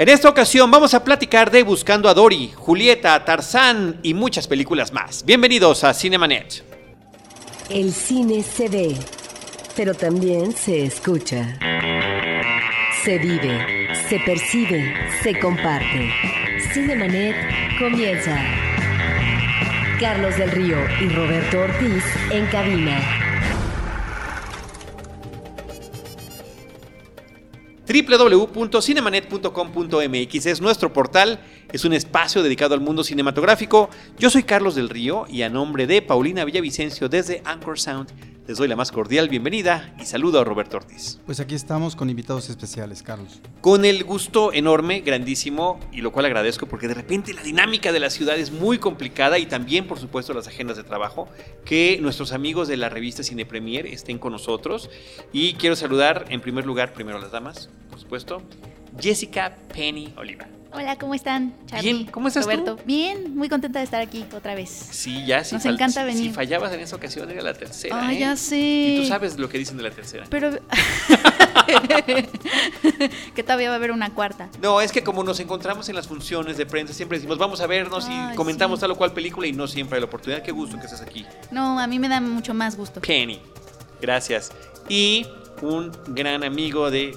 En esta ocasión vamos a platicar de Buscando a Dory, Julieta, Tarzán y muchas películas más. Bienvenidos a Cinemanet. El cine se ve, pero también se escucha. Se vive, se percibe, se comparte. Cinemanet comienza. Carlos del Río y Roberto Ortiz en cabina. www.cinemanet.com.mx es nuestro portal, es un espacio dedicado al mundo cinematográfico. Yo soy Carlos del Río y a nombre de Paulina Villavicencio desde Anchor Sound les doy la más cordial bienvenida y saludo a Roberto Ortiz. Pues aquí estamos con invitados especiales, Carlos. Con el gusto enorme, grandísimo, y lo cual agradezco porque de repente la dinámica de la ciudad es muy complicada y también, por supuesto, las agendas de trabajo, que nuestros amigos de la revista Cine Premier estén con nosotros. Y quiero saludar en primer lugar, primero a las damas, por supuesto, Jessica Penny Oliva. Hola, ¿cómo están? Charlie, Bien, ¿cómo estás tú? Roberto. Bien, muy contenta de estar aquí otra vez. Sí, ya sí. Nos encanta venir. Si fallabas en esa ocasión era la tercera. Ah, ¿eh? ya sé. Y tú sabes lo que dicen de la tercera. Pero que todavía va a haber una cuarta. No, es que como nos encontramos en las funciones de prensa, siempre decimos vamos a vernos y comentamos sí. tal o cual película y no siempre hay la oportunidad. Qué gusto que estés aquí. No, a mí me da mucho más gusto. Penny. Gracias. Y un gran amigo de,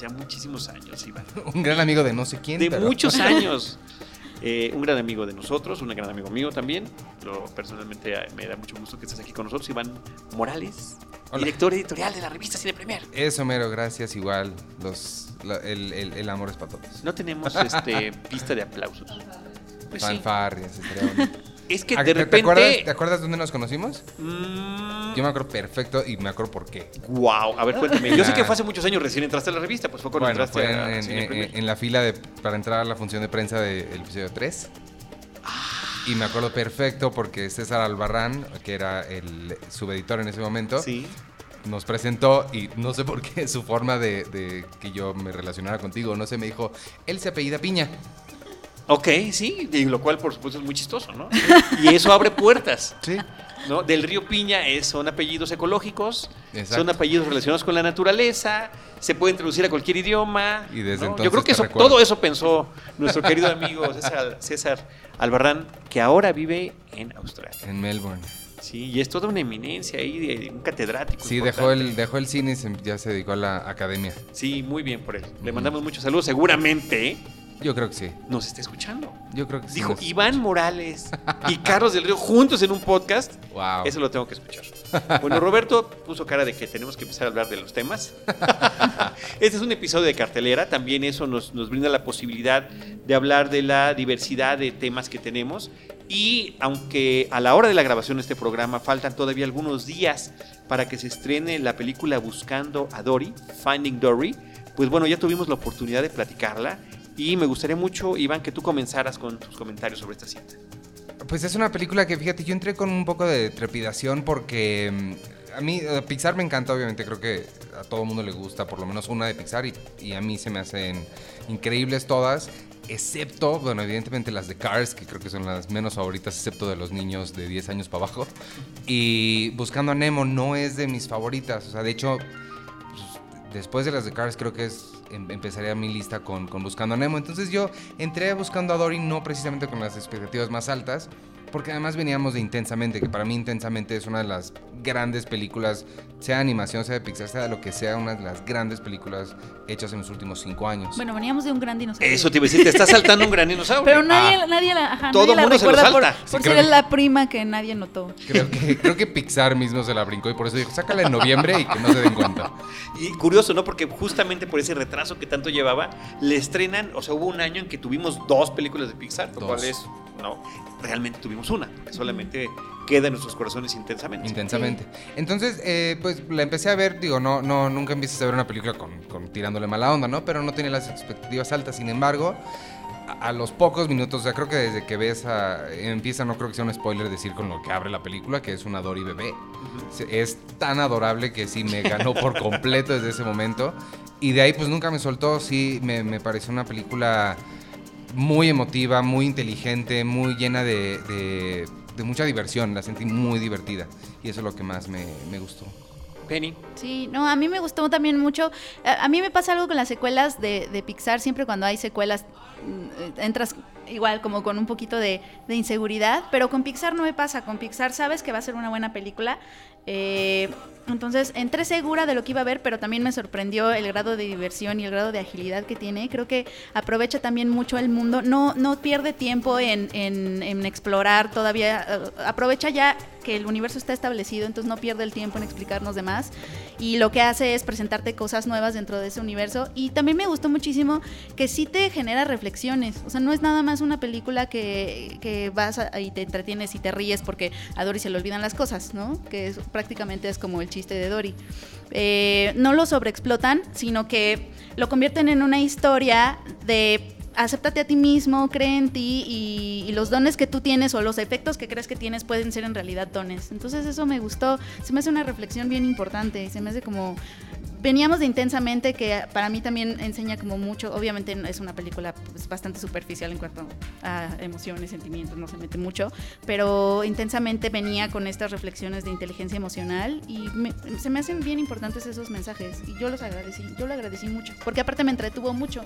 ya muchísimos años, Iván. Un gran amigo de no sé quién. De pero- muchos años. Eh, un gran amigo de nosotros, un gran amigo mío también. Yo personalmente eh, me da mucho gusto que estés aquí con nosotros, Iván Morales, Hola. director editorial de la revista Cine Premier. Eso, mero, gracias. Igual, los, la- el, el- el amor es para todos. No tenemos este pista de aplausos. Pues sí. Fanfarrias, estaría bonito. Es que Ah, de ¿te- ¿Te acuerdas, repente. ¿Te acuerdas dónde nos conocimos? Mm, Yo me acuerdo perfecto y me acuerdo por qué. Wow, a ver, cuéntame. Yo sé que fue hace muchos años recién entraste a la revista, pues fue cuando Bueno, entraste fue en, a en- Cine en- Premier. en la fila de, para entrar a la función de prensa del episodio 3. Y me acuerdo perfecto porque César Albarrán, que era el subeditor en ese momento, Sí. nos presentó y no sé por qué su forma de, de que yo me relacionara contigo, no sé, me dijo, él se apellida Piña. Ok, sí, y lo cual por supuesto es muy chistoso, ¿no? Y eso abre puertas. Sí. ¿no? Del río Piña es, son apellidos ecológicos, Exacto. son apellidos relacionados con la naturaleza, se pueden traducir a cualquier idioma. Y desde ¿no? entonces Yo creo que eso, todo eso pensó nuestro querido amigo César, César Albarrán, que ahora vive en Australia. En Melbourne. Sí, y es toda una eminencia ahí, de un catedrático. Sí, importante. dejó el, dejó el cine y se- ya se dedicó a la academia. Sí, muy bien por él. Le mandamos muchos saludos. Seguramente Yo creo que sí. nos está escuchando. Yo creo que sí. Dijo Iván Morales y Carlos del Río juntos en un podcast. Wow. Eso lo tengo que escuchar. Bueno, Roberto puso cara de que tenemos que empezar a hablar de los temas. Este es un episodio de cartelera. También eso nos, nos brinda la posibilidad de hablar de la diversidad de temas que tenemos. Y aunque a la hora de la grabación de este programa faltan todavía algunos días para que se estrene la película Buscando a Dory, Finding Dory, pues bueno, ya tuvimos la oportunidad de platicarla. Y me gustaría mucho, Iván, que tú comenzaras con tus comentarios sobre esta cinta. Pues es una película que, fíjate, yo entré con un poco de trepidación porque mm, a mí eh, Pixar me encanta, obviamente, creo que a todo mundo le gusta por lo menos una de Pixar y, y a mí se me hacen increíbles todas, excepto, bueno, evidentemente las de Cars, que creo que son las menos favoritas, excepto de los niños de 10 años para abajo. Y Buscando a Nemo no es de mis favoritas, o sea, de hecho, después de las de Cars creo que es em- empezaría mi lista con, con Buscando a Nemo. Entonces yo entré buscando a Dory no precisamente con las expectativas más altas, porque además veníamos de Intensamente, que para mí Intensamente es una de las grandes películas, sea animación, sea de Pixar, sea de lo que sea, una de las grandes películas hechas en los últimos cinco años. Bueno, veníamos de un gran dinosaurio. Eso te iba a decir, te está saltando un gran dinosaurio. Pero nadie, Ah. nadie la, ajá, Todo nadie la mundo se lo recuerda por, salta. por Sí, ser que- la prima que nadie notó. Creo que, creo que Pixar mismo se la brincó y por eso dijo, sácala en noviembre y que no se den cuenta. Y curioso, ¿no? Porque justamente por ese retraso que tanto llevaba, le estrenan, o sea, hubo un año en que tuvimos dos películas de Pixar, lo cual es, no, realmente tuvimos una, solamente queda en nuestros corazones intensamente. Intensamente. Entonces, eh, pues la empecé a ver, digo, no, no, nunca empiezas a ver una película con, con tirándole mala onda, ¿no? Pero no tenía las expectativas altas. Sin embargo, a, a los pocos minutos, o sea, creo que desde que ves a, empieza, no creo que sea un spoiler decir con lo que abre la película, que es una Dory bebé. Es tan adorable que sí me ganó por completo desde ese momento. Y de ahí pues nunca me soltó, sí, me, me pareció una película muy emotiva, muy inteligente, muy llena de, de- de mucha diversión, la sentí muy divertida. Y eso es lo que más me, me gustó. Penny. Sí, no, a mí me gustó también mucho. A, a mí me pasa algo con las secuelas de, de Pixar. Siempre cuando hay secuelas mm, entras igual como con un poquito de, de inseguridad, pero con Pixar no me pasa. Con Pixar sabes que va a ser una buena película. Eh, entonces entré segura de lo que iba a ver, pero también me sorprendió el grado de diversión y el grado de agilidad que tiene. Creo que aprovecha también mucho el mundo. No, no pierde tiempo en, en- explorar todavía. eh, aprovecha ya que el universo está establecido, entonces no pierde el tiempo en explicarnos demás. Y lo que hace es presentarte cosas nuevas dentro de ese universo. Y también me gustó muchísimo que sí te genera reflexiones. O sea, no es nada más una película que, que vas a- y te entretienes y te ríes porque a Dory se le olvidan las cosas, ¿no? Que es- prácticamente es como el chiste de Dory. Eh, no lo sobreexplotan, sino que lo convierten en una historia de acéptate a ti mismo, cree en ti y, y los dones que tú tienes o los efectos que crees que tienes pueden ser en realidad dones. Entonces eso me gustó, se me hace una reflexión bien importante, se me hace como... Veníamos de intensamente, que para mí también enseña como mucho, obviamente es una película pues, bastante superficial en cuanto a emociones, sentimientos, no se mete mucho, pero intensamente venía con estas reflexiones de inteligencia emocional y se me hacen bien importantes esos mensajes y yo los agradecí, yo lo agradecí mucho, porque aparte me entretuvo mucho.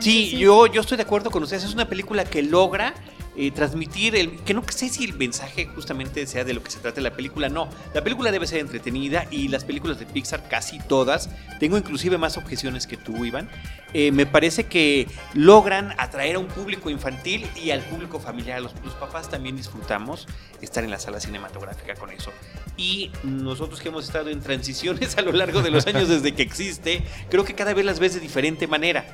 Sí, Entonces, yo, yo estoy de acuerdo con ustedes. Es una película que logra eh, transmitir el. que no sé si el mensaje justamente sea de lo que se trata la película. No, la película debe ser entretenida y las películas de Pixar, casi todas, tengo inclusive más objeciones que tú, Iván. eh, me parece que logran atraer a un público infantil y al público familiar. Los, los papás también disfrutamos estar en la sala cinematográfica con eso. Y nosotros que hemos estado en transiciones a lo largo de los años desde que existe, creo que cada vez las ves de diferente manera.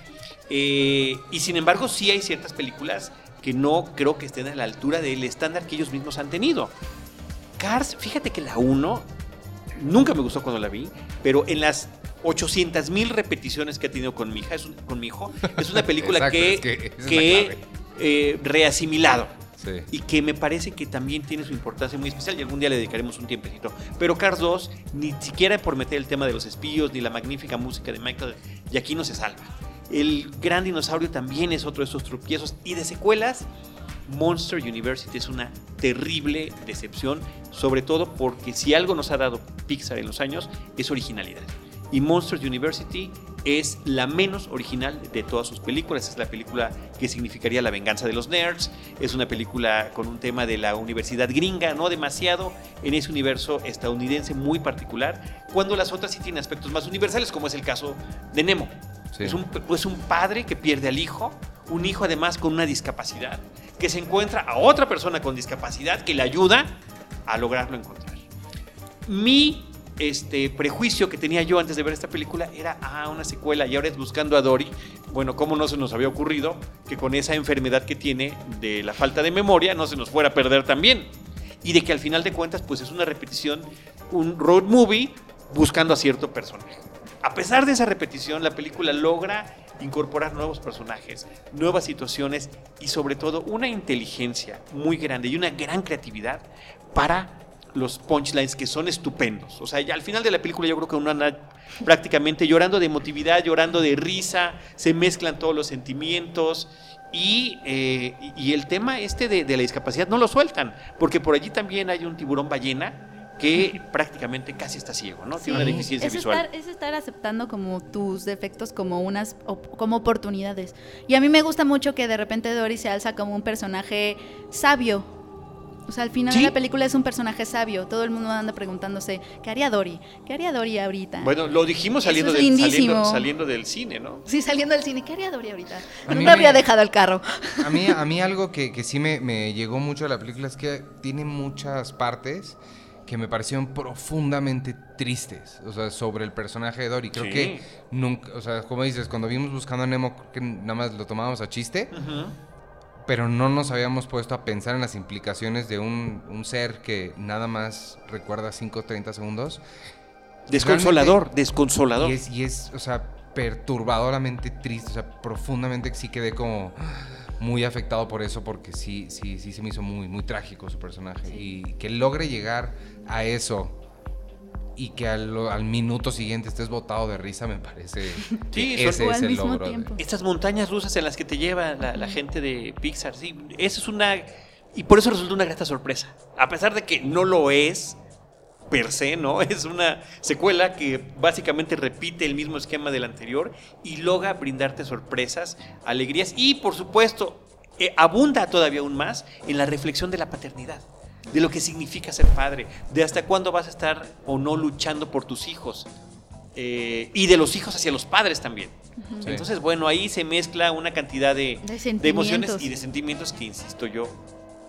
Eh, y sin embargo, sí hay ciertas películas que no creo que estén a la altura del estándar que ellos mismos han tenido. Cars, fíjate que la 1 nunca me gustó cuando la vi, pero en las 800 mil repeticiones que ha tenido con mi hija, es un- con mi hijo, es una película Exacto, que, es que es que eh, reasimilado Sí. y que me parece que también tiene su importancia muy especial y algún día le dedicaremos un tiempecito. Pero Cars 2, ni siquiera por meter el tema de los espíos ni la magnífica música de Michael Giacchino se salva. El gran dinosaurio también es otro de esos tropiezos y de secuelas. Monster University es una terrible decepción, sobre todo porque si algo nos ha dado Pixar en los años es originalidad. Y Monster University es la menos original de todas sus películas. Es la película que significaría la venganza de los nerds. Es una película con un tema de la universidad gringa, no demasiado en ese universo estadounidense muy particular, cuando las otras sí tienen aspectos más universales, como es el caso de Nemo. Es, un, pues un padre que pierde al hijo, un hijo además con una discapacidad, que se encuentra a otra persona con discapacidad que le ayuda a lograrlo encontrar. Mi este, prejuicio que tenía yo antes de ver esta película era, ah, una secuela, y ahora es buscando a Dory. Bueno, ¿cómo no se nos había ocurrido que con esa enfermedad que tiene de la falta de memoria no se nos fuera a perder también? Y de que al final de cuentas, pues es una repetición, un road movie buscando a cierto personaje. A pesar de esa repetición, la película logra incorporar nuevos personajes, nuevas situaciones y sobre todo una inteligencia muy grande y una gran creatividad para los punchlines que son estupendos. O sea, al final de la película yo creo que uno anda prácticamente llorando de emotividad, llorando de risa, se mezclan todos los sentimientos y, eh, el tema este de la discapacidad no lo sueltan, porque por allí también hay un tiburón ballena que prácticamente casi está ciego, ¿no? Tiene una Sí. deficiencia es visual. Estar, es estar aceptando como tus defectos como unas como oportunidades. Y a mí me gusta mucho que de repente Dory se alza como un personaje sabio. O sea, al final Sí. de la película es un personaje sabio. Todo el mundo anda preguntándose, ¿qué haría Dory? ¿Qué haría Dory ahorita? Bueno, lo dijimos saliendo, es del, saliendo, saliendo del cine, ¿no? Sí, saliendo del cine, ¿qué haría Dory ahorita? A ¿Dónde habría me- dejado el carro? A mí, a mí algo que, que sí me, me llegó mucho de la película es que tiene muchas partes que me parecieron profundamente tristes, o sea, sobre el personaje de Dory. Creo Sí. que nunca, o sea, como dices, cuando vimos Buscando a Nemo, creo que nada más lo tomábamos a chiste, pero no nos habíamos puesto a pensar en las implicaciones de un, un ser que nada más recuerda 5 o 30 segundos. Desconsolador, desconsolador. Y es, y es, o sea, perturbadoramente triste, o sea, profundamente sí quedé como muy afectado por eso, porque sí, sí, sí se me hizo muy, muy trágico su personaje. Y que logre llegar a eso y que al, al minuto siguiente estés botado de risa, me parece Sí, que ese es el mismo logro. de-. Estas montañas rusas en las que te lleva la, la gente de Pixar, sí, eso es una... Y por eso resulta una grata sorpresa. A pesar de que no lo es, per se, ¿no? Es una secuela que básicamente repite el mismo esquema del anterior y logra brindarte sorpresas, alegrías y, por supuesto, eh, abunda todavía aún más en la reflexión de la paternidad, de lo que significa ser padre, de hasta cuándo vas a estar o no luchando por tus hijos. eh, y de los hijos hacia los padres también. Sí. Entonces, bueno, ahí se mezcla una cantidad de, De de emociones y de sentimientos que, insisto yo,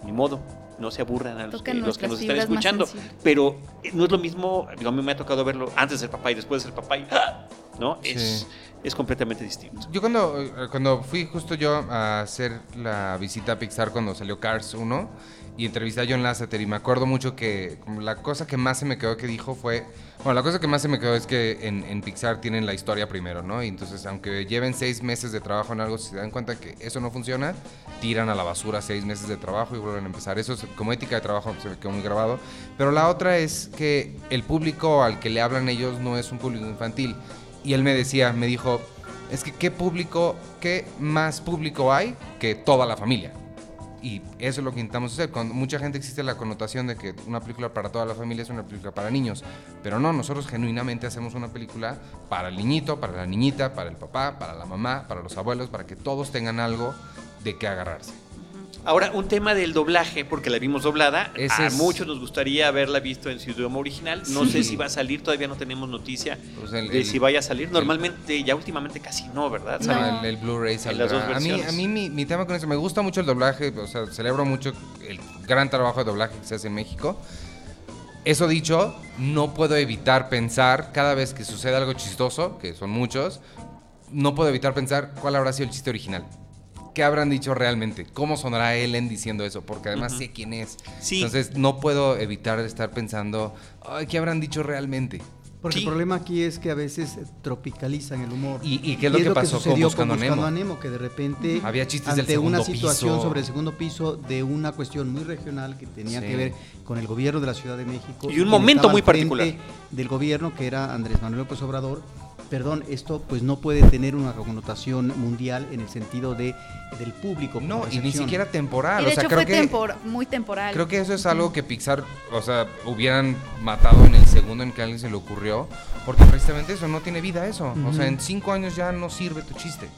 ni modo, no se aburran a los, que, los que nuestras nos están escuchando. Pero eh, no es lo mismo, digo, a mí me ha tocado verlo antes de ser papá y después de ser papá, y, ¡ah! ¿no? Es, Sí. es completamente distinto. Yo cuando, eh, cuando fui justo yo a hacer la visita a Pixar cuando salió Cars 1 y entrevisté a John Lasseter y me acuerdo mucho que la cosa que más se me quedó que dijo fue, bueno, la cosa que más se me quedó es que en, en Pixar tienen la historia primero, ¿no? Y entonces aunque lleven seis meses de trabajo en algo, si se dan cuenta que eso no funciona, tiran a la basura seis meses de trabajo y vuelven a empezar. Eso es como ética de trabajo se me quedó muy grabado. Pero la otra es que el público al que le hablan ellos no es un público infantil. Y él me decía, me dijo, es que qué público, qué más público hay que toda la familia. Y eso es lo que intentamos hacer. Con mucha gente existe la connotación de que una película para toda la familia es una película para niños. Pero no, nosotros genuinamente hacemos una película para el niñito, para la niñita, para el papá, para la mamá, para los abuelos, para que todos tengan algo de qué agarrarse. Ahora, un tema del doblaje, porque la vimos doblada. Ese a es- muchos nos gustaría haberla visto en su idioma original. No Sí. sé si va a salir, todavía no tenemos noticia Pues el- de el- si vaya a salir. Normalmente, ya últimamente casi no, ¿verdad? No. El, Blu-ray saldrá. las dos a mí, versiones. a mí mi, mi tema con eso, me gusta mucho el doblaje, o sea, celebro mucho el gran trabajo de doblaje que se hace en México. Eso dicho, no puedo evitar pensar, cada vez que sucede algo chistoso, que son muchos, no puedo evitar pensar cuál habrá sido el chiste original. ¿Qué habrán dicho realmente? ¿Cómo sonará Ellen diciendo eso? Porque además sé quién es. Sí. Entonces no puedo evitar estar pensando, Ay, ¿qué habrán dicho realmente? Porque Sí. el problema aquí es que a veces tropicalizan el humor. ¿Y, y qué es lo que pasó con sucedió Buscando a Nemo? a Nemo? Que de repente, Había chistes del ante una segundo situación piso. sobre el segundo piso de una cuestión muy regional que tenía Sí. que ver con el gobierno de la Ciudad de México. Y un momento muy particular. Del gobierno, que era Andrés Manuel López Obrador. Perdón, esto pues no puede tener una connotación mundial en el sentido de del público. No, y ni siquiera temporal. Y de o sea, hecho creo fue que... tempor- muy temporal. Creo que eso es algo que Pixar, o sea, hubieran matado en el segundo en que a alguien se le ocurrió, porque precisamente eso no tiene vida eso. O sea, en cinco años ya no sirve tu chiste.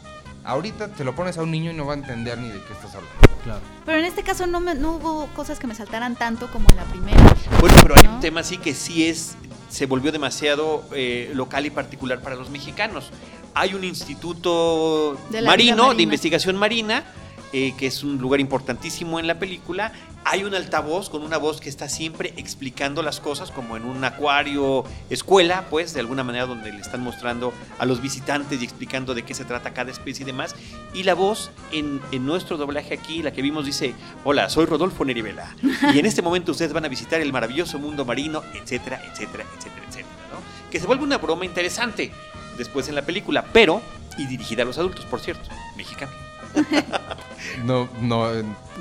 Ahorita te lo pones a un niño y no va a entender ni de qué estás hablando. Claro. Pero en este caso no, me- no hubo cosas que me saltaran tanto como en la primera. Bueno, pero hay ¿No? un tema así que sí es, se volvió demasiado eh, local y particular para los mexicanos. Hay un instituto De marino, de investigación marina, eh, que es un lugar importantísimo en la película. Hay un altavoz con una voz que está siempre explicando las cosas, como en un acuario escuela, pues, de alguna manera donde le están mostrando a los visitantes y explicando de qué se trata cada especie y demás. Y la voz en, en nuestro doblaje aquí, la que vimos, dice, hola, soy Rodolfo Nerivela. Y en este momento ustedes van a visitar el maravilloso mundo marino, etcétera, etcétera, etcétera, etcétera. ¿no? Que se vuelve una broma interesante después en la película, pero, y dirigida a los adultos, por cierto, mexicana. No, no.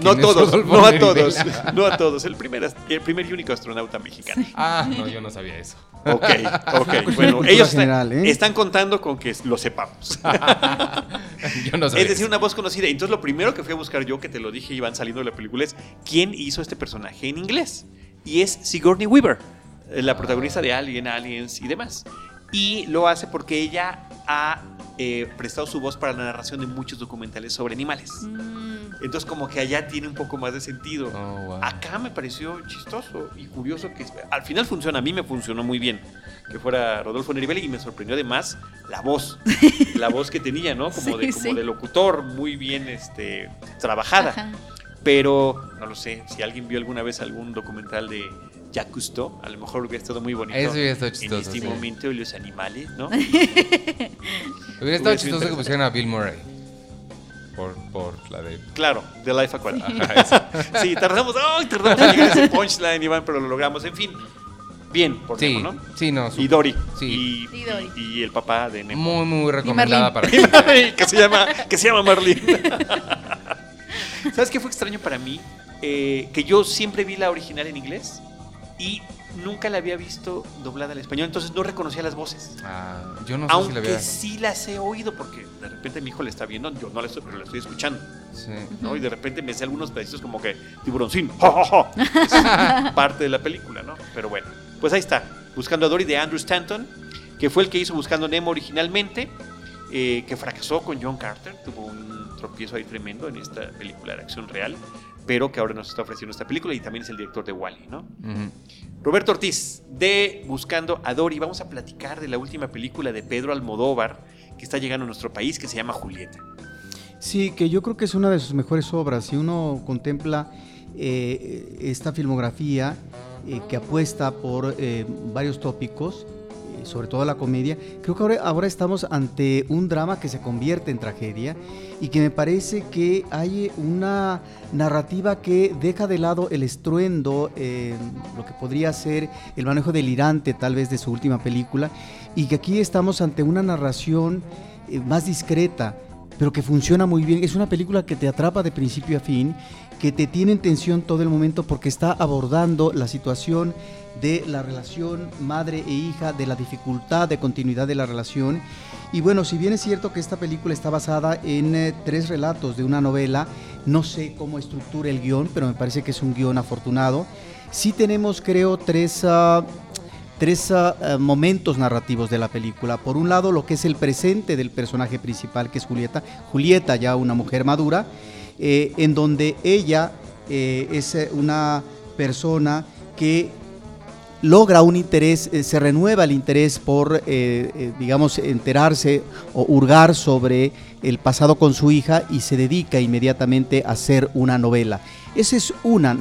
No a ¿quién es todos, no a todos, no a todos. El primer, el primer y único astronauta mexicano. Ah, no, yo no sabía eso. Ok, ok. Pues Bueno, ellos están, ¿eh? están contando con que lo sepamos. yo no sabía Es decir, eso. una voz conocida. Entonces, lo primero que fui a buscar yo, que te lo dije y van saliendo de la película, es quién hizo este personaje en inglés. Y es Sigourney Weaver, eh, la protagonista de Alien, Aliens y demás. Y lo hace porque ella ha eh, prestado su voz para la narración de muchos documentales sobre animales. Mm, Entonces, como que allá tiene un poco más de sentido. Oh, wow. Acá me pareció chistoso y curioso que al final funciona, a mí me funcionó muy bien que fuera Rodolfo Neribelli y me sorprendió además la voz, la voz que tenía, ¿no? Como, de, Sí, como sí. de locutor, muy bien este, trabajada. ajá. Pero, no lo sé, si alguien vio alguna vez algún documental de Jacques Cousteau, a lo mejor hubiera estado muy bonito. Eso hubiera estado En chistoso. este sí. momento los animales, ¿no? Hubiera estado chistoso que pusieran a Bill Murray. Por, por la de. Claro, The Life Aquatic. Sí, tardamos, ¡ay! tardamos en llegar a ese punchline, Iván, pero lo logramos. En fin, bien por Sí, Nemo, ¿no? sí, no. su- Y Dory. Sí. Y, Y Dory. y- y el papá de Nemo. Muy, muy recomendada para Marlene. que se llama que se llama Marlene. ¿Sabes qué fue extraño para mí? Eh, que yo siempre vi la original en inglés y nunca la había visto doblada al español, entonces no reconocía las voces. Ah, yo no sé si la Aunque vea. sí las he oído, porque de repente mi hijo le está viendo, yo no la estoy, pero la estoy escuchando. Sí. ¿no? Y de repente me sé algunos pedacitos como que tiburoncín. Es parte de la película, ¿no? Pero bueno. Pues ahí está, Buscando a Dory de Andrew Stanton, que fue el que hizo Buscando Nemo originalmente, eh, que fracasó con John Carter, tuvo un tropiezo ahí tremendo en esta película de acción real, pero que ahora nos está ofreciendo esta película y también es el director de Wally, ¿no? Roberto Ortiz, de Buscando a Dory, vamos a platicar de la última película de Pedro Almodóvar que está llegando a nuestro país, que se llama Julieta. Sí, que yo creo que es una de sus mejores obras. Si uno contempla eh, esta filmografía eh, que apuesta por eh, varios tópicos, sobre todo la comedia, creo que ahora, ahora estamos ante un drama que se convierte en tragedia y que me parece que hay una narrativa que deja de lado el estruendo, eh, lo que podría ser el manejo delirante tal vez de su última película, y que aquí estamos ante una narración eh, más discreta, pero que funciona muy bien. Es una película que te atrapa de principio a fin, que te tiene en tensión todo el momento porque está abordando la situación de la relación madre e hija, de la dificultad de continuidad de la relación. Y bueno, si bien es cierto que esta película está basada en eh, tres relatos de una novela, no sé cómo estructura el guion, pero me parece que es un guion afortunado. Sí tenemos, creo, tres... ah, tres ah, ah, momentos narrativos de la película. Por un lado, lo que es el presente del personaje principal, que es Julieta. Julieta, ya una mujer madura, eh, en donde ella eh, es eh, una persona que logra un interés, eh, se renueva el interés por, eh, eh, digamos, enterarse o hurgar sobre el pasado con su hija y se dedica inmediatamente a hacer una novela. Esa es una,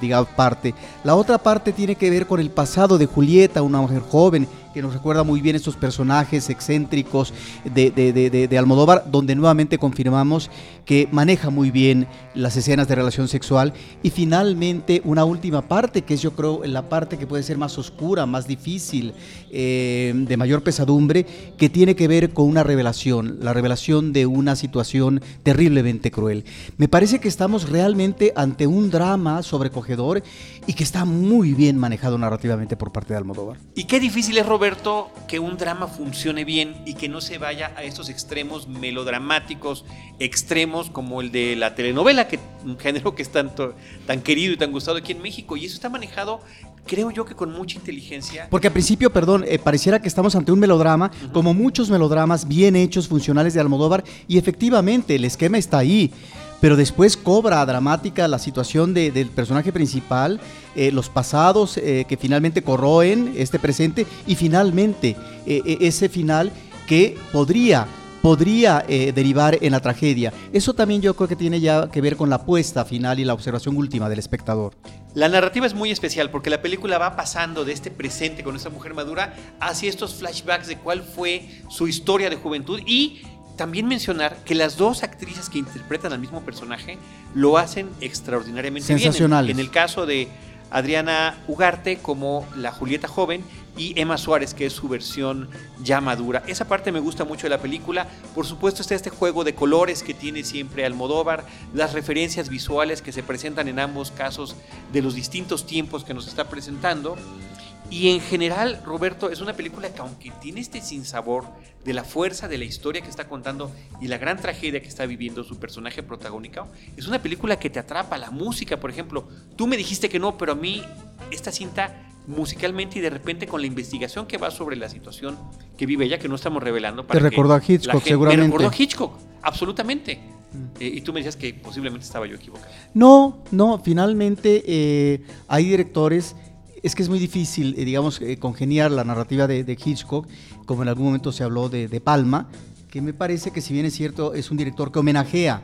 digamos, parte. La otra parte tiene que ver con el pasado de Julieta, una mujer joven que nos recuerda muy bien estos personajes excéntricos de, de- de- de- Almodóvar, donde nuevamente confirmamos que maneja muy bien las escenas de relación sexual. Y finalmente una última parte, que es yo creo la parte que puede ser más oscura, más difícil, eh, de mayor pesadumbre, que tiene que ver con una revelación, la revelación de una situación terriblemente cruel. Me parece que estamos realmente ante un drama sobrecogedor y que está muy bien manejado narrativamente por parte de Almodóvar. Y qué difícil es, Roberto, que un drama funcione bien y que no se vaya a estos extremos melodramáticos, extremos como el de la telenovela, que un género que es tanto, tan querido y tan gustado aquí en México. Y eso está manejado, creo yo, que con mucha inteligencia. Porque al principio, perdón, eh, pareciera que estamos ante un melodrama, como muchos melodramas bien hechos, funcionales de Almodóvar, y efectivamente el esquema está ahí. Pero después cobra dramática la situación de- del personaje principal, eh, los pasados eh, que finalmente corroen este presente y finalmente eh, eh, ese final que podría podría derivar en la tragedia. Eso también yo creo que tiene ya que ver con la apuesta final y la observación última del espectador. La narrativa es muy especial porque la película va pasando de este presente con esta mujer madura hacia estos flashbacks de cuál fue su historia de juventud y también mencionar que las dos actrices que interpretan al mismo personaje lo hacen extraordinariamente bien. En-. En el caso de Adriana Ugarte como la Julieta joven y Emma Suárez que es su versión ya madura. Esa parte me gusta mucho de la película. Por supuesto está este juego de colores que tiene siempre Almodóvar, las referencias visuales que se presentan en ambos casos de los distintos tiempos que nos está presentando. Y en general, Roberto, es una película que aunque tiene este sinsabor de la fuerza de la historia que está contando y la gran tragedia que está viviendo su personaje protagónico, es una película que te atrapa. La música, por ejemplo, tú me dijiste que no, pero a mí esta cinta musicalmente y de repente con la investigación que va sobre la situación que vive ella, que no estamos revelando. Te que recordó a Hitchcock, gente- seguramente. Me recordó a Hitchcock, absolutamente. Eh, y tú me decías que posiblemente estaba yo equivocado. No, no, finalmente eh, hay directores, es que es muy difícil, eh, digamos, eh, congeniar la narrativa de, Hitchcock, como en algún momento se habló de, de Palma, que me parece que si bien es cierto, es un director que homenajea,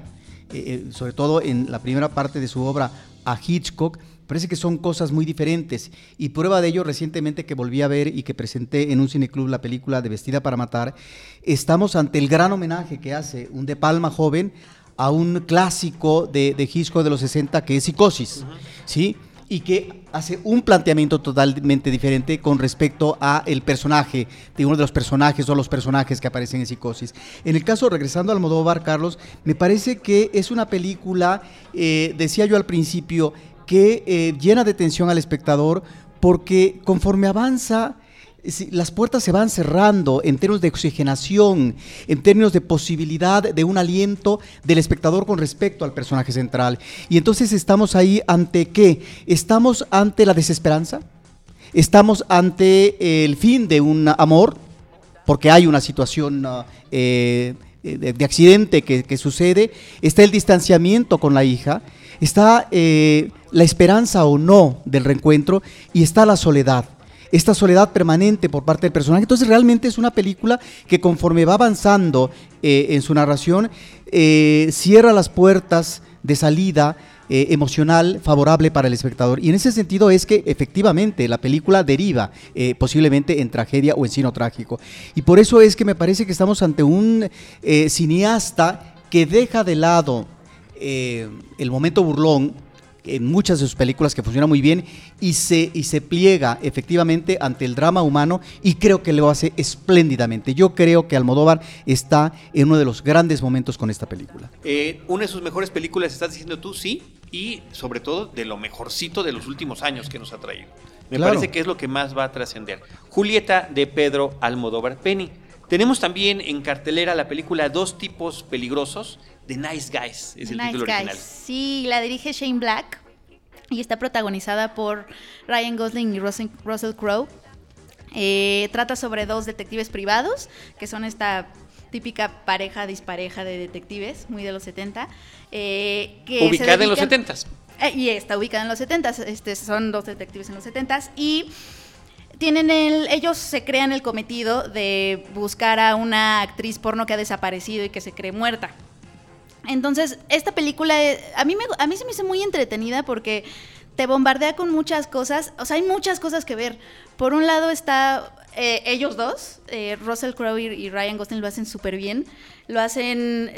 eh, sobre todo en la primera parte de su obra, a Hitchcock, parece que son cosas muy diferentes. Y prueba de ello recientemente que volví a ver y que presenté en un cineclub la película de Vestida para Matar, estamos ante el gran homenaje que hace un De Palma joven a un clásico de, de Hitchcock de los 60 que es Psicosis, ¿sí? Y que hace un planteamiento totalmente diferente con respecto a el personaje, de uno de los personajes o los personajes que aparecen en Psicosis. En el caso, regresando al Almodóvar, Carlos, me parece que es una película, eh, decía yo al principio, que eh, llena de tensión al espectador porque conforme avanza las puertas se van cerrando en términos de oxigenación, en términos de posibilidad de un aliento del espectador con respecto al personaje central. Y entonces estamos ahí ante qué? Estamos ante la desesperanza. estamos ante el fin de un amor, porque hay una situación uh, eh, de, de accidente que, que sucede, está el distanciamiento con la hija, está eh, la esperanza o no del reencuentro y está la soledad. Esta soledad permanente por parte del personaje. Entonces realmente es una película que conforme va avanzando eh, en su narración, eh, cierra las puertas de salida eh, emocional favorable para el espectador. Y en ese sentido es que efectivamente la película deriva posiblemente en tragedia o en sino trágico. Y por eso es que me parece que estamos ante un cineasta que deja de lado el momento burlón en muchas de sus películas que funciona muy bien y se, y se pliega efectivamente ante el drama humano y creo que lo hace espléndidamente. Yo creo que Almodóvar está en uno de los grandes momentos con esta película. Eh, una de sus mejores películas, estás diciendo tú, sí, y sobre todo de lo mejorcito de los últimos años que nos ha traído. Me Claro. parece que es lo que más va a trascender. Julieta de Pedro Almodóvar Penny. Tenemos también en cartelera la película Dos tipos peligrosos de Nice Guys, es el Nice título Guys. original. Sí, la dirige Shane Black y está protagonizada por Ryan Gosling y Russell, Crowe. Eh, trata sobre dos detectives privados, que son esta típica pareja dispareja de detectives, muy de los 70. eh, que se Ubicada en los dedican- 70s. Eh, y está ubicada en los 70s. Este, son dos detectives en los 70s. Y tienen el. Ellos se crean el cometido de buscar a una actriz porno que ha desaparecido y que se cree muerta. Entonces, esta película eh, a mí, me, a mí se me hizo muy entretenida porque te bombardea con muchas cosas. O sea, hay muchas cosas que ver. Por un lado está eh, ellos dos, eh, Russell Crowe y, Ryan Gosling lo hacen súper bien. Lo hacen,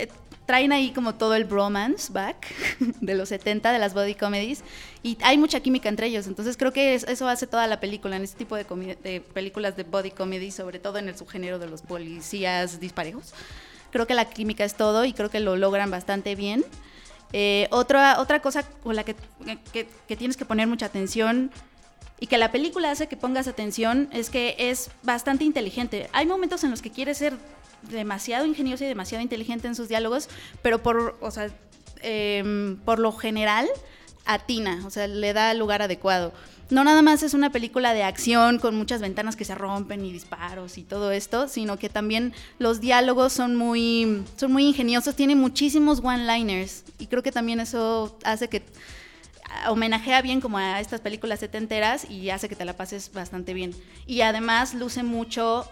traen ahí como todo el bromance back de los 70, de las body comedies. Y hay mucha química entre ellos. Entonces creo que es- eso hace toda la película, en este tipo de, de películas de body comedy, sobre todo en el subgénero de los policías disparejos. Creo que la química es todo y creo que lo logran bastante bien. Eh, otra, otra cosa con la que, que- tienes que poner mucha atención y que la película hace que pongas atención es que es bastante inteligente. Hay momentos en los que quiere ser demasiado ingeniosa y demasiado inteligente en sus diálogos, pero por, o sea, em, por lo general atina, o sea, le da el lugar adecuado. No nada más es una película de acción con muchas ventanas que se rompen y disparos y todo esto, sino que también los diálogos son muy, son muy ingeniosos, tiene muchísimos one-liners y creo que también eso hace que homenajea bien como a estas películas setenteras y hace que te la pases bastante bien. Y además luce mucho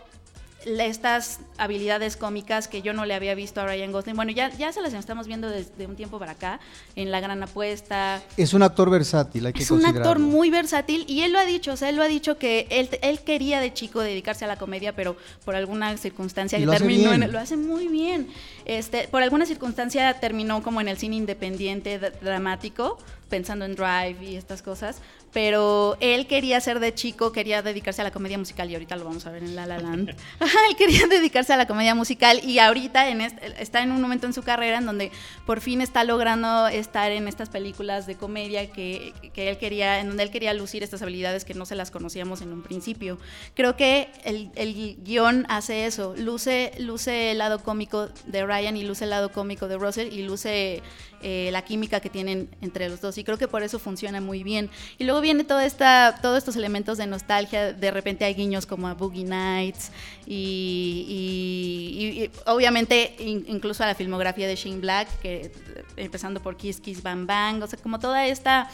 estas habilidades cómicas que yo no le había visto a Ryan Gosling. Bueno, ya, ya se las estamos viendo desde un tiempo para acá, en La Gran Apuesta, Es un actor versátil, hay que es un actor muy versátil y él lo ha dicho, o sea, él lo ha dicho que él, él quería de chico dedicarse a la comedia, pero por alguna circunstancia que terminó en lo hace muy bien. Este, por alguna circunstancia terminó como en el cine independiente dramático, pensando en Drive y estas cosas, pero él quería ser de chico, quería dedicarse a la comedia musical y ahorita lo vamos a ver en La La Land. Él quería dedicarse a la comedia musical y ahorita en este- está en un momento en su carrera en donde por fin está logrando estar en estas películas de comedia que, que él quería, en donde él quería lucir estas habilidades que no se las conocíamos en un principio. Creo que el, el guion hace eso, luce, luce el lado cómico de Ryan y luce el lado cómico de Russell y luce eh, la química que tienen entre los dos y creo que por eso funciona muy bien. Y luego viene toda esta, todos estos elementos de nostalgia, de repente hay guiños como a Boogie Nights y, y- y- obviamente in- incluso a la filmografía de Shane Black, que empezando por Kiss Kiss Bang Bang, o sea, como toda esta...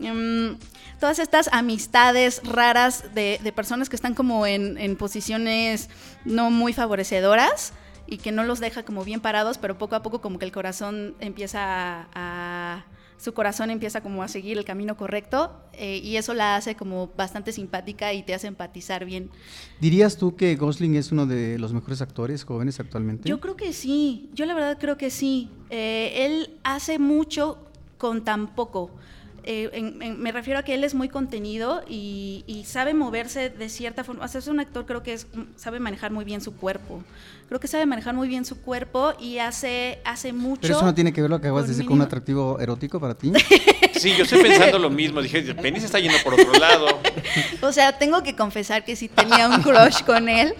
mm, todas estas amistades raras de, de personas que están como en, en posiciones no muy favorecedoras y que no los deja como bien parados, pero poco a poco como que el corazón empieza a... a- su corazón empieza como a seguir el camino correcto eh, y eso la hace como bastante simpática y te hace empatizar bien. ¿Dirías tú que Gosling es uno de los mejores actores jóvenes actualmente? Yo creo que sí, yo la verdad creo que sí. Eh, él hace mucho con tan poco. Eh, en- en- me refiero a que él es muy contenido y, y sabe moverse de cierta forma. O sea, es un actor, creo que es, sabe manejar muy bien su cuerpo. Creo que sabe manejar muy bien su cuerpo y hace, hace mucho. Pero eso no tiene que ver lo que acabas de con decir con un atractivo erótico para ti. Sí, yo estoy pensando lo mismo. Dije, Penny se está yendo por otro lado. O sea, tengo que confesar que sí tenía un crush con él.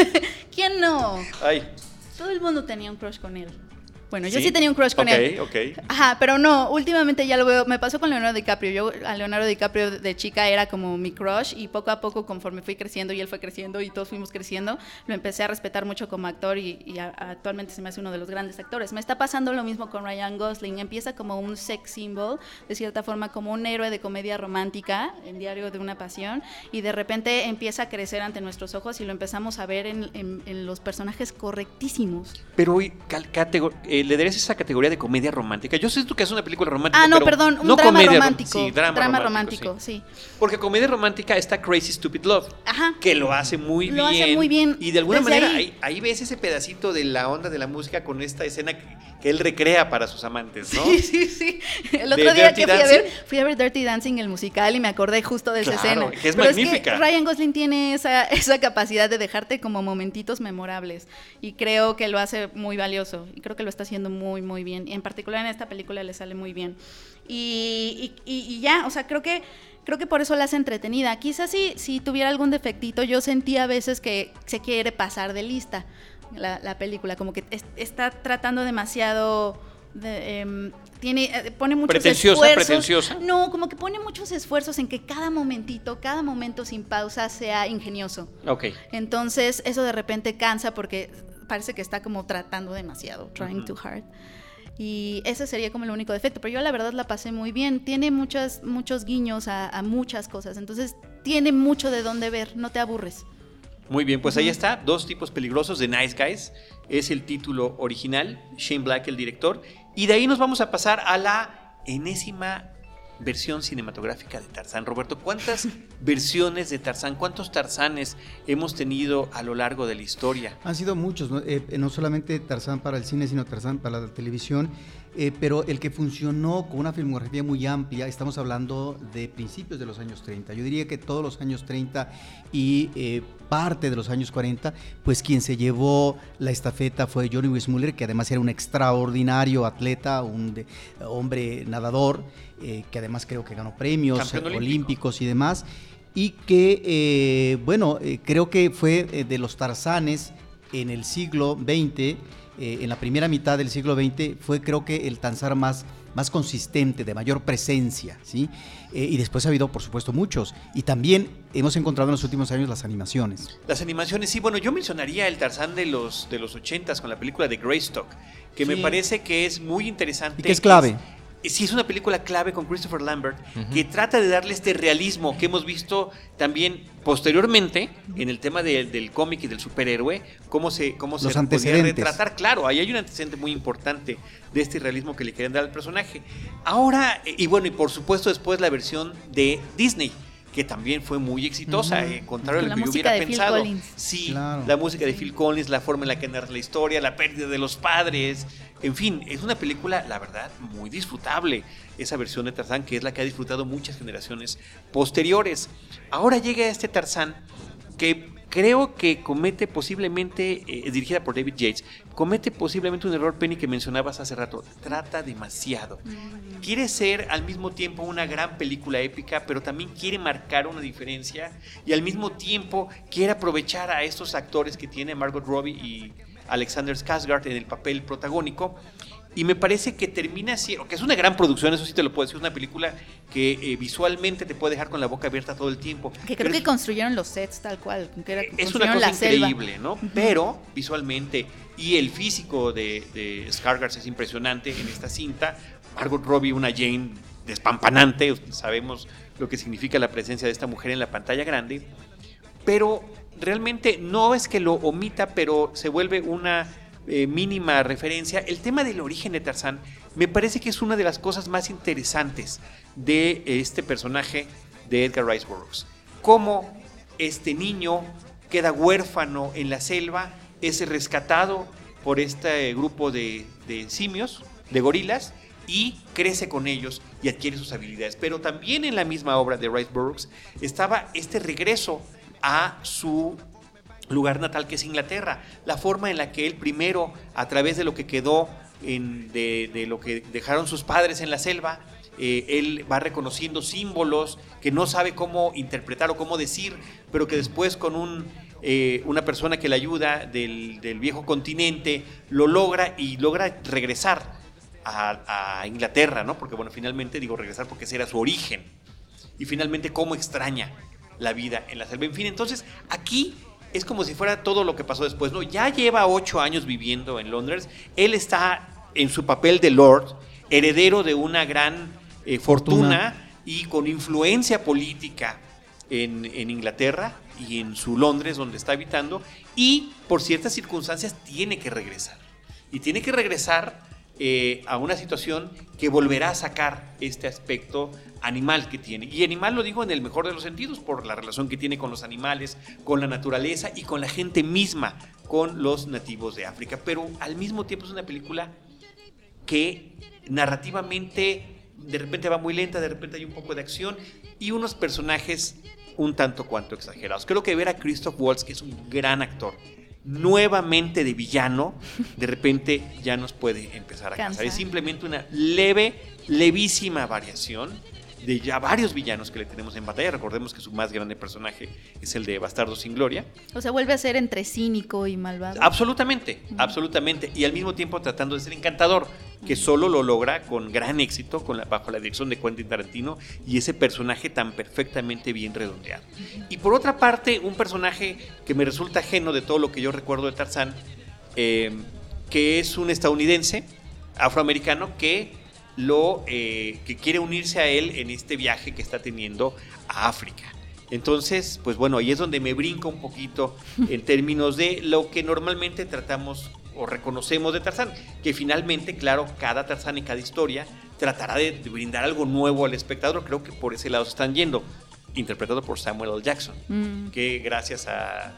¿Quién no? Ay, Todo el mundo tenía un crush con él. Bueno, yo sí, tenía un crush con él. ok. Ajá, pero no, últimamente ya lo veo, me pasó con Leonardo DiCaprio. Yo a Leonardo DiCaprio de chica era como mi crush y poco a poco conforme fui creciendo y él fue creciendo y todos fuimos creciendo, lo empecé a respetar mucho como actor y, y a- actualmente se me hace uno de los grandes actores. Me está pasando lo mismo con Ryan Gosling, empieza como un sex symbol, de cierta forma como un héroe de comedia romántica en Diario de una Pasión y de repente empieza a crecer ante nuestros ojos y lo empezamos a ver en, en- en los personajes correctísimos. Pero hoy, cal- catego- eh, ¿le darías esa categoría de comedia romántica? Yo sé tú que es una película romántica. Ah, no, pero perdón, un no drama comedia rom- romántico. Sí, drama, romántico. sí. sí. Porque comedia romántica está Crazy Stupid Love. Ajá. Que lo hace muy Lo bien. hace muy bien. Y de alguna manera ahí- ahí. ahí ves ese pedacito de la onda de la música con esta escena que, él recrea para sus amantes, ¿no? Sí, sí, sí. El ¿De otro día Dirty que fui a ver, fui a ver Dirty Dancing, el musical, y me acordé justo de esa Claro, escena. que es Pero magnífica. Es que Ryan Gosling tiene esa, esa capacidad de dejarte como momentitos memorables. Y creo que lo hace muy valioso. Y creo que lo está haciendo muy, muy bien. Y en particular en esta película le sale muy bien. Y, y- y- ya, o sea, creo que. Creo que por eso la hace entretenida. Quizás si, si tuviera algún defectito, yo sentía a veces que se quiere pasar de lista la, la película, como que es- está tratando demasiado de, em, tiene eh, pone muchos Pretenciosa, esfuerzos. pretenciosa. No, como que pone muchos esfuerzos en que cada momentito, cada momento sin pausa sea ingenioso. Ok. Entonces, eso de repente cansa porque parece que está como tratando demasiado, trying too hard. Y ese sería como el único defecto. Pero yo la verdad la pasé muy bien. Tiene muchas, muchos guiños a, a muchas cosas. Entonces, tiene mucho de dónde ver. No te aburres. Muy bien, pues ahí está, Dos tipos peligrosos de Nice Guys. Es el título original, Shane Black el director. Y de ahí nos vamos a pasar a la enésima versión cinematográfica de Tarzán. Roberto, ¿cuántas versiones de Tarzán, cuántos Tarzanes hemos tenido a lo largo de la historia? Han sido muchos, ¿no? Eh, no solamente Tarzán para el cine, sino Tarzán para la televisión, eh, pero el que funcionó con una filmografía muy amplia, estamos hablando de principios de los años 30. Yo diría que todos los años 30 y eh, parte de los años 40, pues quien se llevó la estafeta fue Johnny Weissmuller, que además era un extraordinario atleta, un de- hombre nadador, eh, que además creo que ganó premios olímpicos y demás y que, bueno, creo que fue de los tarzanes en el siglo XX, eh, en la primera mitad del siglo XX, fue creo que el tanzar más, más consistente, de mayor presencia, ¿sí? Eh, y después ha habido, por supuesto, muchos. Y también hemos encontrado en los últimos años las animaciones. Las animaciones, sí, bueno, yo mencionaría el Tarzán de los, de los 80s con la película de Greystock, que me Sí. parece que es muy interesante. Y que es clave. Es- sí, es una película clave con Christopher Lambert, que trata de darle este realismo que hemos visto también posteriormente en el tema de- del cómic y del superhéroe, cómo se, cómo Los se podía retratar. Claro, ahí hay un antecedente muy importante de este realismo que le quieren dar al personaje. Ahora, y bueno, y por supuesto después la versión de Disney, que también fue muy exitosa, eh, contrario a lo que yo música hubiera de Phil pensado. Collins. Sí, Claro. la música de Phil Collins, la forma en la que narra la historia, la pérdida de los padres, en fin, es una película, la verdad, muy disfrutable. Esa versión de Tarzán, que es la que ha disfrutado muchas generaciones posteriores. Ahora llega este Tarzán que creo que comete posiblemente, eh, dirigida por David Yates, comete posiblemente un error, Penny, que mencionabas hace rato. Trata demasiado. Quiere ser al mismo tiempo una gran película épica, pero también quiere marcar una diferencia y al mismo tiempo quiere aprovechar a estos actores que tiene Margot Robbie y Alexander Skarsgård en el papel protagónico. Y me parece que termina siendo, que es una gran producción, eso sí te lo puedo decir, una película que eh, visualmente te puede dejar con la boca abierta todo el tiempo. Que Pero creo que construyeron los sets tal cual. Que era, es una cosa selva. increíble, ¿no? Pero visualmente y el físico de, de Skarsgård es impresionante en esta cinta. Margot Robbie, una Jane despampanante, sabemos lo que significa la presencia de esta mujer en la pantalla grande, pero realmente no es que lo omita, pero se vuelve una eh, mínima referencia. El tema del origen de Tarzán me parece que es una de las cosas más interesantes de este personaje de Edgar Rice Burroughs. Cómo este niño queda huérfano en la selva, es rescatado por este grupo de, de simios, de gorilas, y crece con ellos y adquiere sus habilidades. Pero también en la misma obra de Rice Burroughs estaba este regreso a su lugar natal que es Inglaterra, la forma en la que él primero, a través de lo que quedó, en- de, lo que dejaron sus padres en la selva, eh, él va reconociendo símbolos que no sabe cómo interpretar o cómo decir, pero que después con un eh, una persona que le ayuda del, del viejo continente lo logra y logra regresar a, a Inglaterra, ¿no? Porque bueno, finalmente digo regresar porque ese era su origen. Y finalmente cómo extraña la vida en la selva. En fin, entonces aquí es como si fuera todo lo que pasó después, ¿no? Ya lleva ocho años viviendo en Londres. Él está en su papel de Lord, heredero de una gran eh, fortuna, Fortuna. y con influencia política en, en Inglaterra y en su Londres donde está habitando. Y por ciertas circunstancias tiene que regresar. Y tiene que regresar eh, a una situación que volverá a sacar este aspecto animal que tiene. Y animal lo digo en el mejor de los sentidos, por la relación que tiene con los animales, con la naturaleza y con la gente misma, con los nativos de África. Pero al mismo tiempo es una película que narrativamente de repente va muy lenta, de repente hay un poco de acción y unos personajes un tanto cuanto exagerados. Creo que ver a Christoph Waltz, que es un gran actor, nuevamente de villano, de repente ya nos puede empezar a cansar. Es simplemente una leve, levísima variación de ya varios villanos que le tenemos en batalla. Recordemos que su más grande personaje es el de Bastardo sin Gloria. O sea, vuelve a ser entre cínico y malvado. Absolutamente, absolutamente. Y al mismo tiempo tratando de ser encantador, que solo lo logra con gran éxito con la, bajo la dirección de Quentin Tarantino y ese personaje tan perfectamente bien redondeado. Y por otra parte, un personaje que me resulta ajeno de todo lo que yo recuerdo de Tarzán, eh, que es un estadounidense, afroamericano, que lo eh, que quiere unirse a él en este viaje que está teniendo a África. Entonces, pues bueno, ahí es donde me brinca un poquito en términos de lo que normalmente tratamos o reconocemos de Tarzán, que finalmente, claro, cada Tarzán y cada historia tratará de, brindar algo nuevo al espectador, creo que por ese lado se están yendo, interpretado por Samuel L. Jackson, Mm. que gracias a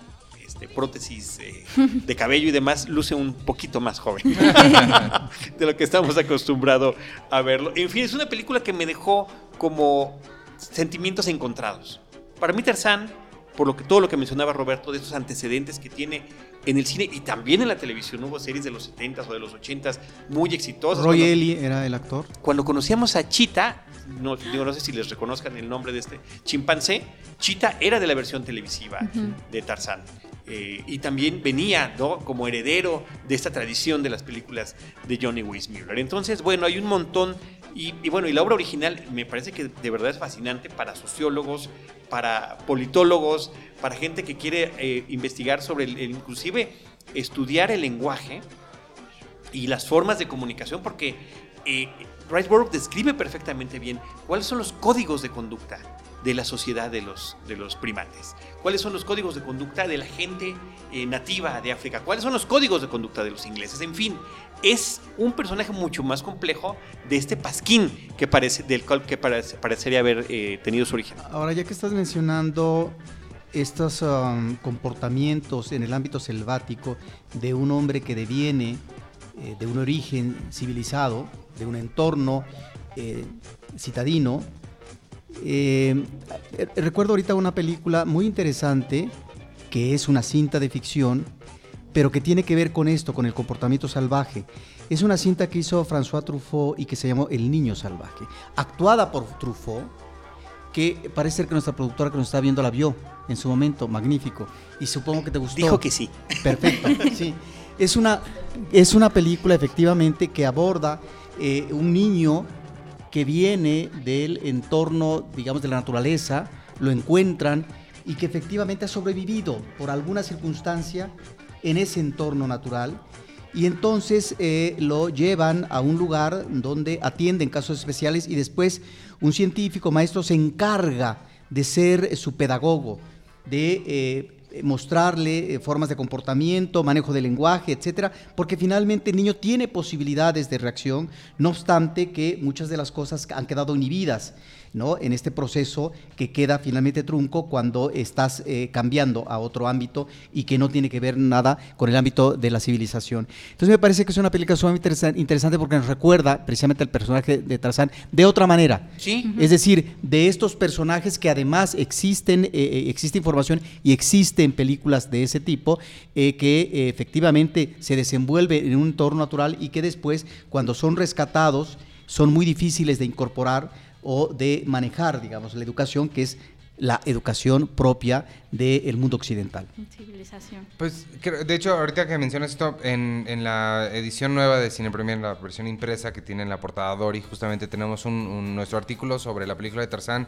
este, prótesis eh, de cabello y demás luce un poquito más joven de lo que estamos acostumbrados a verlo. En fin, es una película que me dejó como sentimientos encontrados. Para mí Tarzán, por lo que todo lo que mencionaba Roberto de esos antecedentes que tiene en el cine y también en la televisión, hubo series de los 70s o de los 80s muy exitosas. Roy Cuando- Ellie era el actor. cuando conocíamos a Chita, no, digo, no sé si les reconozcan el nombre de este chimpancé, Chita era de la versión televisiva de Tarzán. Eh, y también venía ¿no? como heredero de esta tradición de las películas de Johnny Weissmuller. Entonces, bueno, hay un montón. Y, bueno, y la obra original me parece que de verdad es fascinante para sociólogos, para politólogos, para gente que quiere eh, investigar sobre el, el- inclusive estudiar el lenguaje y las formas de comunicación, porque eh, Riceborough describe perfectamente bien cuáles son los códigos de conducta de la sociedad de los, de los primates, cuáles son los códigos de conducta de la gente eh, nativa de África, cuáles son los códigos de conducta de los ingleses, en fin, es un personaje mucho más complejo de este pasquín que parece, del cual que parece- parecería haber eh, tenido su origen. Ahora, ya que estás mencionando estos um, comportamientos en el ámbito selvático de un hombre que deviene eh, de un origen civilizado, de un entorno citadino, eh, recuerdo ahorita una película muy interesante que es una cinta de ficción, pero que tiene que ver con esto, con el comportamiento salvaje. Es una cinta que hizo François Truffaut y que se llamó El Niño Salvaje, actuada por Truffaut, que parece ser que nuestra productora que nos está viendo la vio en su momento, magnífico, y supongo que te gustó. Dijo que sí. Perfecto, sí. Es una, es una película efectivamente que aborda eh, un niño que viene del entorno, digamos, de la naturaleza, lo encuentran y que efectivamente ha sobrevivido por alguna circunstancia en ese entorno natural. Y entonces eh, lo llevan a un lugar donde atienden casos especiales y después un científico maestro se encarga de ser su pedagogo, de eh, mostrarle eh, formas de comportamiento, manejo del lenguaje, etcétera, porque finalmente el niño tiene posibilidades de reacción, no obstante que muchas de las cosas han quedado inhibidas. ¿No? en este proceso que queda finalmente trunco cuando estás eh, cambiando a otro ámbito y que no tiene que ver nada con el ámbito de la civilización. Entonces me parece que es una película sumamente interesa- interesante porque nos recuerda precisamente al personaje de Tarzán de otra manera. Sí. Es decir, de estos personajes que además existen, eh, eh, existe información y existen películas de ese tipo eh, que efectivamente se desenvuelve en un entorno natural y que después, cuando son rescatados, son muy difíciles de incorporar o de manejar, digamos, la educación que es la educación propia del mundo occidental. Civilización. Pues, de hecho, ahorita que mencionas esto, en, en la edición nueva de Cine Premier, la versión impresa que tiene en la portada Dory, justamente tenemos un, un- nuestro artículo sobre la película de Tarzán.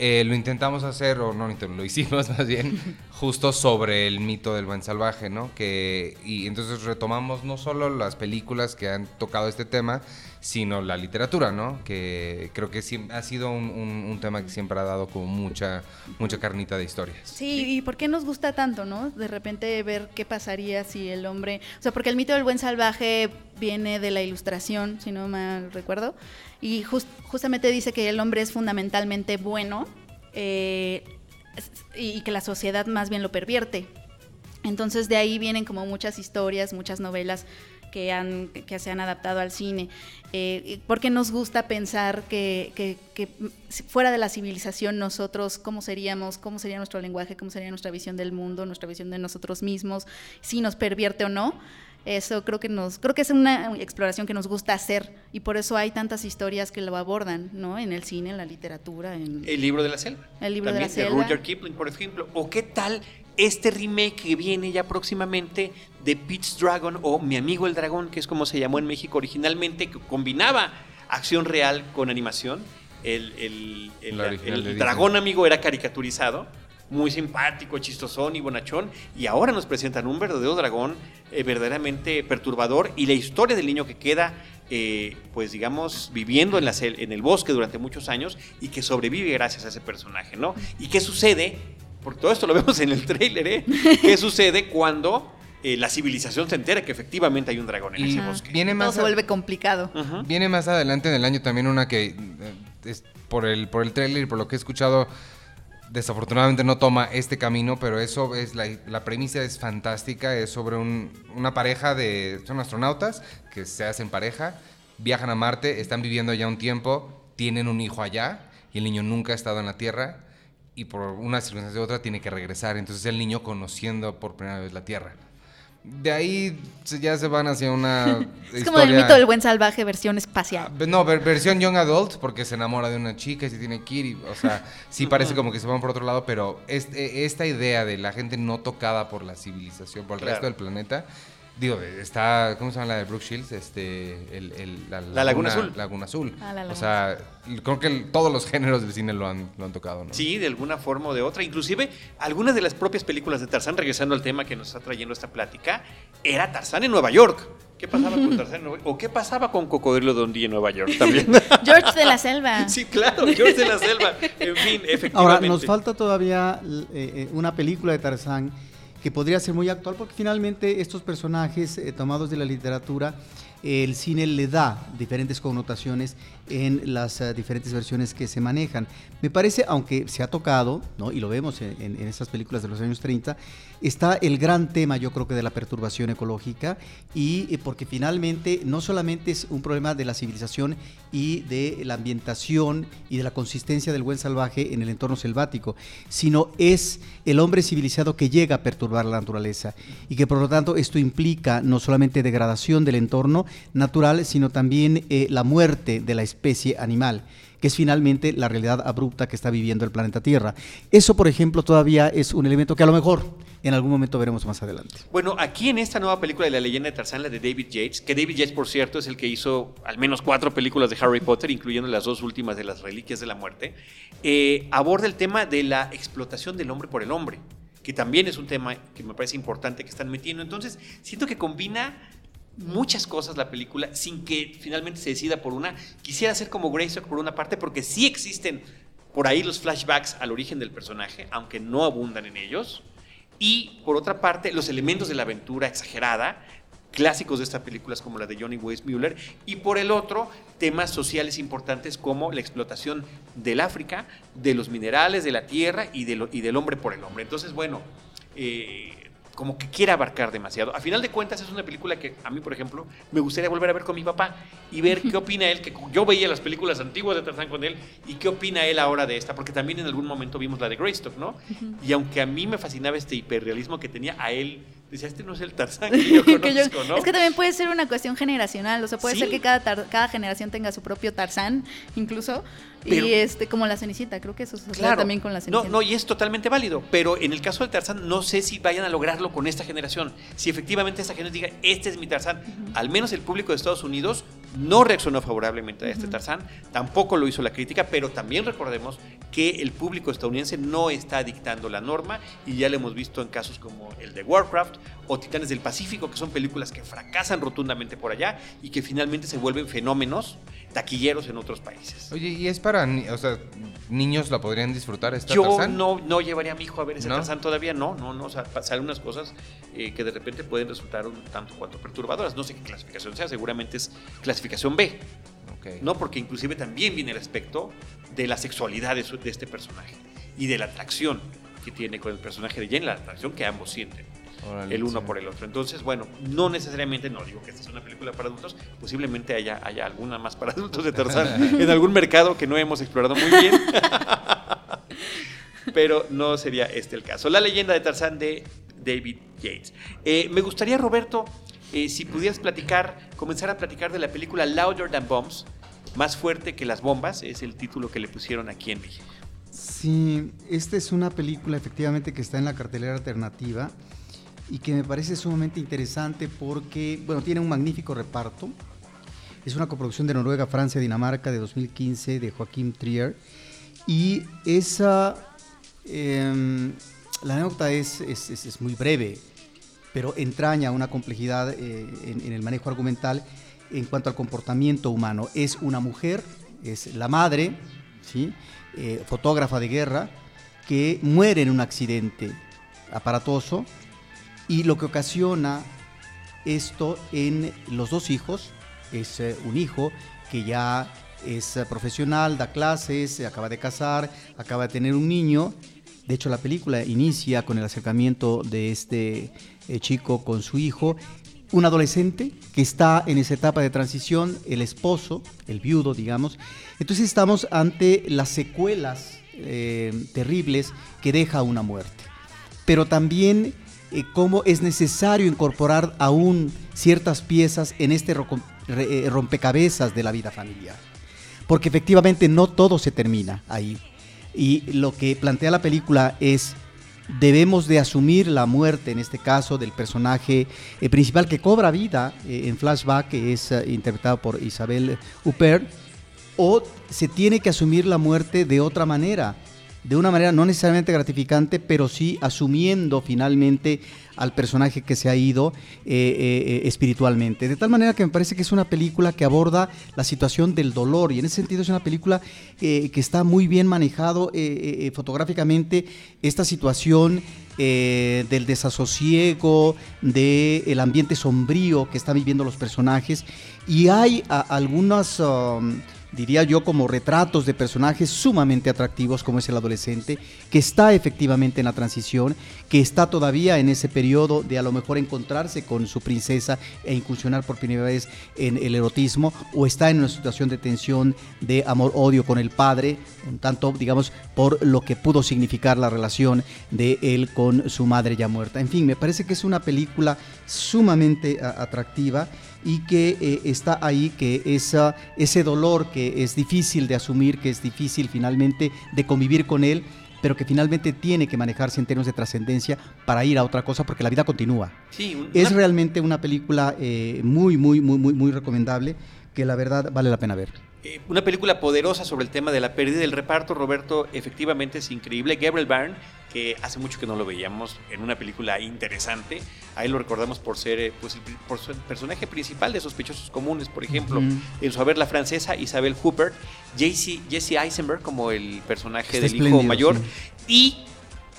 Eh, lo intentamos hacer, o no, lo hicimos más bien, justo sobre el mito del buen salvaje, ¿no? Que, y entonces retomamos no solo las películas que han tocado este tema, sino la literatura, ¿no? Que creo que ha sido un, tema que siempre ha dado como mucha, mucha carnita de historias. Sí, y por qué nos gusta tanto, ¿no? De repente ver qué pasaría si el hombre, o sea, porque el mito del buen salvaje viene de la ilustración, si no mal recuerdo, y jus- justamente dice que el hombre es fundamentalmente bueno eh, y que la sociedad más bien lo pervierte. Entonces de ahí vienen como muchas historias, muchas novelas que, han, que se han adaptado al cine. Eh, porque nos gusta pensar que, que- que, fuera de la civilización nosotros, cómo seríamos, cómo sería nuestro lenguaje, cómo sería nuestra visión del mundo, nuestra visión de nosotros mismos, si nos pervierte o no. Eso creo que nos, creo que es una exploración que nos gusta hacer y por eso hay tantas historias que lo abordan, ¿no? En el cine, en la literatura, en El libro de la selva. El libro de También la selva. Rudyard Kipling, por ejemplo. ¿O qué tal este remake que viene ya próximamente de Pete's Dragon o Mi amigo el dragón, que es como se llamó en México originalmente, que combinaba acción real con animación? El, el- el- el dragón amigo era caricaturizado. Muy simpático, chistosón y bonachón. Y ahora nos presentan un verdadero dragón eh, verdaderamente perturbador. Y la historia del niño que queda eh, pues digamos, viviendo en, la en el bosque durante muchos años y que sobrevive gracias a ese personaje, ¿no? ¿Y qué sucede? Porque todo esto lo vemos en el tráiler, ¿eh? ¿Qué sucede cuando eh, la civilización se entera que efectivamente hay un dragón en Y ese bosque? viene todo más se a- vuelve complicado. Viene más adelante en el año también una que, eh, es por el, por el trailer y por lo que he escuchado, desafortunadamente no toma este camino, pero eso es la, la premisa es fantástica, es sobre un- una pareja de, son astronautas que se hacen pareja, viajan a Marte, están viviendo ya un tiempo, tienen un hijo allá y el niño nunca ha estado en la Tierra y por una circunstancia u otra tiene que regresar, entonces el niño conociendo por primera vez la Tierra. De ahí ya se van hacia una... Es como el historia- mito del buen salvaje versión espacial. Ah, No, ver- versión Young Adult, porque se enamora de una chica y se tiene que ir. y, o sea, sí parece como que se van por otro lado, pero este- esta idea de la gente no tocada por la civilización, por el Claro. resto del planeta. Digo, está, ¿cómo se llama la de Brooke Shields? Este, el, el- la, La Laguna Azul. Laguna Azul. Ah, la Laguna o sea, creo que el- todos los géneros del cine lo han, lo han tocado, ¿no? Sí, de alguna forma o de otra. Inclusive, algunas de las propias películas de Tarzán, regresando al tema que nos está trayendo esta plática, era Tarzán en Nueva York. ¿Qué pasaba con Tarzán en Nueva York? ¿O qué pasaba con Cocodrilo Dundee en Nueva York también? George de la Selva. sí, claro, George de la Selva. En fin, efectivamente. Ahora, nos falta todavía eh, eh, una película de Tarzán que podría ser muy actual porque finalmente estos personajes eh, tomados de la literatura, el cine le da diferentes connotaciones en las eh, diferentes versiones que se manejan. Me parece, aunque se ha tocado, ¿no? y lo vemos en, en- esas películas de los años 30, está el gran tema, yo creo que de la perturbación ecológica, y eh, porque finalmente no solamente es un problema de la civilización y de la ambientación y de la consistencia del buen salvaje en el entorno selvático, sino es el hombre civilizado que llega a perturbar la naturaleza y que por lo tanto esto implica no solamente degradación del entorno natural, sino también eh, la muerte de la especie animal que es finalmente la realidad abrupta que está viviendo el planeta Tierra. Eso, por ejemplo, todavía es un elemento que a lo mejor en algún momento veremos más adelante. Bueno, aquí en esta nueva película de la leyenda de Tarzán, la de David Yates, que David Yates, por cierto, es el que hizo al menos cuatro películas de Harry Potter, incluyendo las dos últimas de las Reliquias de la Muerte, eh, aborda el tema de la explotación del hombre por el hombre, que también es un tema que me parece importante que están metiendo. Entonces, siento que combina muchas cosas la película sin que finalmente se decida por una. Quisiera hacer como Greystock por una parte, porque sí existen por ahí los flashbacks al origen del personaje, aunque no abundan en ellos. Y por otra parte, los elementos de la aventura exagerada, clásicos de estas películas como la de Johnny Weissmuller. Y por el otro, temas sociales importantes como la explotación del África, de los minerales, de la tierra y, de lo- y del hombre por el hombre. Entonces, bueno, eh, como que quiere abarcar demasiado. A final de cuentas, es una película que a mí, por ejemplo, me gustaría volver a ver con mi papá y ver qué opina él, que yo veía las películas antiguas de Tarzán con él, y qué opina él ahora de esta, porque también en algún momento vimos la de Greystock, ¿no? Y aunque a mí me fascinaba este hiperrealismo que tenía, a él decía, este no es el Tarzán que yo Que yo- conozco, ¿no? Es que también puede ser una cuestión generacional, o sea, puede Sí. ser que cada, cada generación tenga su propio Tarzán, incluso, Pero- y este, como la Cenicienta, creo que eso sucede Claro. también con la No, Cenicienta. no, y es totalmente válido. Pero en el caso del Tarzán, no sé si vayan a lograrlo con esta generación. Si efectivamente esta generación diga, este es mi Tarzán. Al menos el público de Estados Unidos no reaccionó favorablemente a este Tarzán. Tampoco lo hizo la crítica, pero también recordemos que el público estadounidense no está dictando la norma. Y ya lo hemos visto en casos como el de Warcraft o Titanes del Pacífico, que son películas que fracasan rotundamente por allá y que finalmente se vuelven fenómenos taquilleros en otros países. Oye, ¿y es para, o sea, niños la podrían disfrutar esta Yo Tarzán? no, no llevaría a mi hijo a ver ese ¿No? Tarzán todavía, no, no, no, o sea, pasan unas cosas eh, que de repente pueden resultar un tanto cuanto perturbadoras. No sé qué clasificación sea, seguramente es clasificación B, Ok. ¿no? Porque inclusive también viene el aspecto de la sexualidad de, su- de este personaje y de la atracción que tiene con el personaje de Jane, la atracción que ambos sienten. El uno sí. por el otro. Entonces, bueno, no necesariamente, no digo que esta es una película para adultos, posiblemente haya, haya alguna más para adultos de Tarzán en algún mercado que no hemos explorado muy bien. Pero no sería este el caso. La leyenda de Tarzán de David Yates. Eh, me gustaría, Roberto, eh, si pudieras platicar, comenzar a platicar de la película Louder Than Bombs, más fuerte que las bombas, es el título que le pusieron aquí en México. Sí, esta es una película efectivamente que está en la cartelera alternativa y que me parece sumamente interesante porque, bueno, tiene un magnífico reparto. Es una coproducción de Noruega, Francia, Dinamarca de 2015 de Joaquín Trier. Y esa, em, la anécdota es, es- es- muy breve, pero entraña una complejidad eh, en, el manejo argumental en cuanto al comportamiento humano. Es una mujer, es la madre. Eh, fotógrafa de guerra, que muere en un accidente aparatoso y lo que ocasiona esto en los dos hijos, es eh, un hijo que ya es eh, profesional, da clases, se acaba de casar, acaba de tener un niño. De hecho, la película inicia con el acercamiento de este eh, chico con su hijo. Un adolescente que está en esa etapa de transición, el esposo, el viudo, digamos. Entonces estamos ante las secuelas eh, terribles que deja una muerte pero también eh, cómo es necesario incorporar aún ciertas piezas en este eh, rompecabezas de la vida familiar. Porque efectivamente no todo se termina ahí. Y lo que plantea la película es, debemos de asumir la muerte, en este caso, del personaje eh, principal que cobra vida eh, en flashback, que es eh, interpretado por Isabel Huppert, o se tiene que asumir la muerte de otra manera, de una manera no necesariamente gratificante, pero sí asumiendo finalmente al personaje que se ha ido eh, eh, eh, espiritualmente. De tal manera que me parece que es una película que aborda la situación del dolor y en ese sentido es una película que está muy bien manejado fotográficamente esta situación del desasosiego, del ambiente sombrío que están viviendo los personajes y hay algunas... um, diría yo, como retratos de personajes sumamente atractivos como es el adolescente, que está efectivamente en la transición, que está todavía en ese periodo de a lo mejor encontrarse con su princesa e incursionar por primera vez en el erotismo, o está en una situación de tensión, de amor-odio con el padre, un tanto, digamos, por lo que pudo significar la relación de él con su madre ya muerta. En fin, me parece que es una película sumamente atractiva y que eh, está ahí, que esa, ese dolor que es difícil de asumir, que es difícil finalmente de convivir con él, pero que finalmente tiene que manejarse en términos de trascendencia para ir a otra cosa, porque la vida continúa. Sí, Es realmente una película eh, muy, muy, muy, muy, muy recomendable, que la verdad vale la pena ver. Eh, una película poderosa sobre el tema de la pérdida del reparto, Roberto, efectivamente es increíble. Gabriel Byrne, que hace mucho que no lo veíamos en una película interesante, ahí lo recordamos por ser eh, pues, el, pri- por su- el personaje principal de Sospechosos Comunes, por ejemplo, Ujú. en su haber la francesa Isabel Huppert, JC Jesse Eisenberg como el personaje Está del hijo mayor, sí. y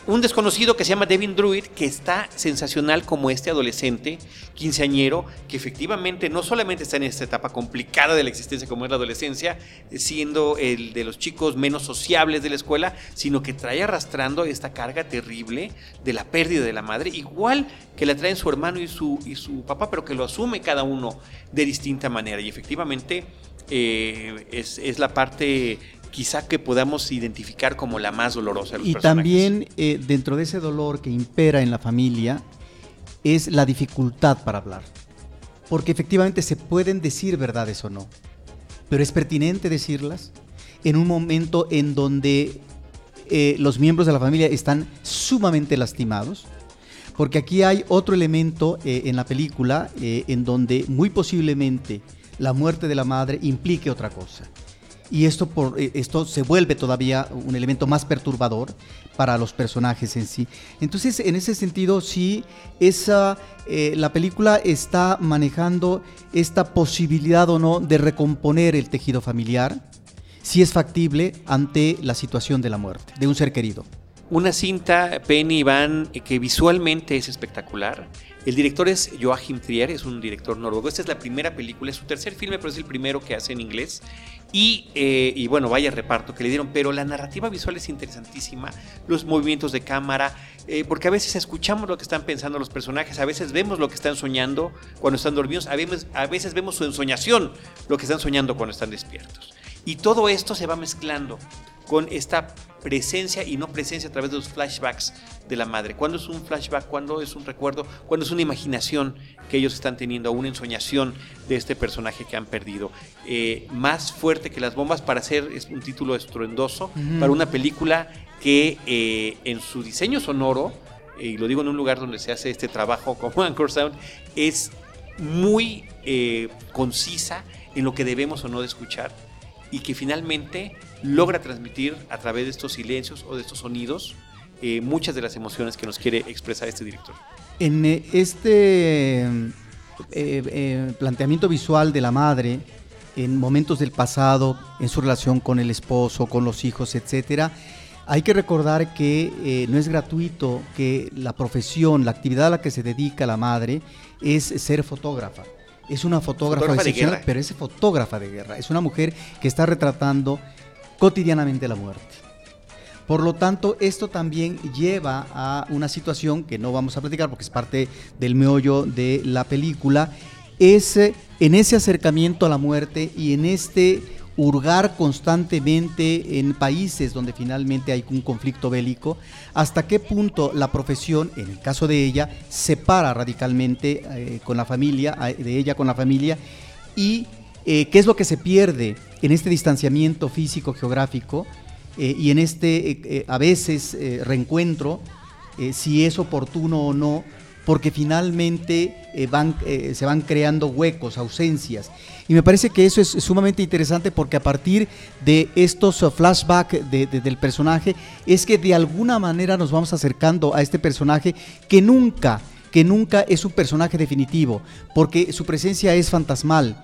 un desconocido que se llama Devin Druid, que está sensacional como este adolescente quinceañero, que efectivamente no solamente está en esta etapa complicada de la existencia como es la adolescencia, siendo el de los chicos menos sociables de la escuela, sino que trae arrastrando esta carga terrible de la pérdida de la madre, igual que la traen su hermano y su, y su papá, pero que lo asume cada uno de distinta manera. Y efectivamente eh, es, es la parte quizá que podamos identificar como la más dolorosa de los Y personajes. también eh, dentro de ese dolor que impera en la familia es la dificultad para hablar. Porque efectivamente se pueden decir verdades o no, pero es pertinente decirlas. en un momento en donde eh, los miembros de la familia están sumamente lastimados. Porque aquí hay otro elemento eh, en la película en donde muy posiblemente la muerte de la madre implique otra cosa. Y esto, por, esto se vuelve todavía un elemento más perturbador para los personajes en sí. Entonces, en ese sentido, sí, esa, la película está manejando esta posibilidad o no de recomponer el tejido familiar, si es factible ante la situación de la muerte de un ser querido. Una cinta, Penny Van, que visualmente es espectacular. El director es Joachim Trier, es un director noruego. Esta es la primera película, es su tercer filme, pero es el primero que hace en inglés. Y, eh, y, bueno, vaya reparto que le dieron, pero la narrativa visual es interesantísima, los movimientos de cámara, eh, porque a veces escuchamos lo que están pensando los personajes, a veces vemos lo que están soñando cuando están dormidos, a veces, a veces vemos su ensoñación, lo que están soñando cuando están despiertos. Y todo esto se va mezclando con esta presencia y no presencia a través de los flashbacks de la madre. ¿Cuándo es un flashback? ¿Cuándo es un recuerdo? ¿Cuándo es una imaginación que ellos están teniendo? Una ensoñación de este personaje que han perdido. Eh, más fuerte que las bombas para hacer es un título estruendoso, para una película que eh, en su diseño sonoro, y lo digo en un lugar donde se hace este trabajo como Anchor Sound, es muy eh, concisa en lo que debemos o no de escuchar y que finalmente logra transmitir a través de estos silencios o de estos sonidos eh, muchas de las emociones que nos quiere expresar este director. En eh, este eh, planteamiento visual de la madre, en momentos del pasado, en su relación con el esposo, con los hijos, etcétera, hay que recordar que no es gratuito que la profesión, la actividad a la que se dedica la madre es ser fotógrafa es una fotógrafa, excepcional, pero es fotógrafa de guerra. Es una mujer que está retratando cotidianamente la muerte. Por lo tanto, esto también lleva a una situación que no vamos a platicar porque es parte del meollo de la película, es eh, en ese acercamiento a la muerte y en este hurgar constantemente en países donde finalmente hay un conflicto bélico, hasta qué punto la profesión, en el caso de ella, separa radicalmente eh, con la familia, de ella con la familia, y eh, qué es lo que se pierde en este distanciamiento físico geográfico eh, y en este a veces reencuentro, si es oportuno o no, porque finalmente se van creando huecos, ausencias. Y me parece que eso es sumamente interesante porque a partir de estos uh, flashbacks del personaje es que de alguna manera nos vamos acercando a este personaje que nunca, que nunca es un personaje definitivo, porque su presencia es fantasmal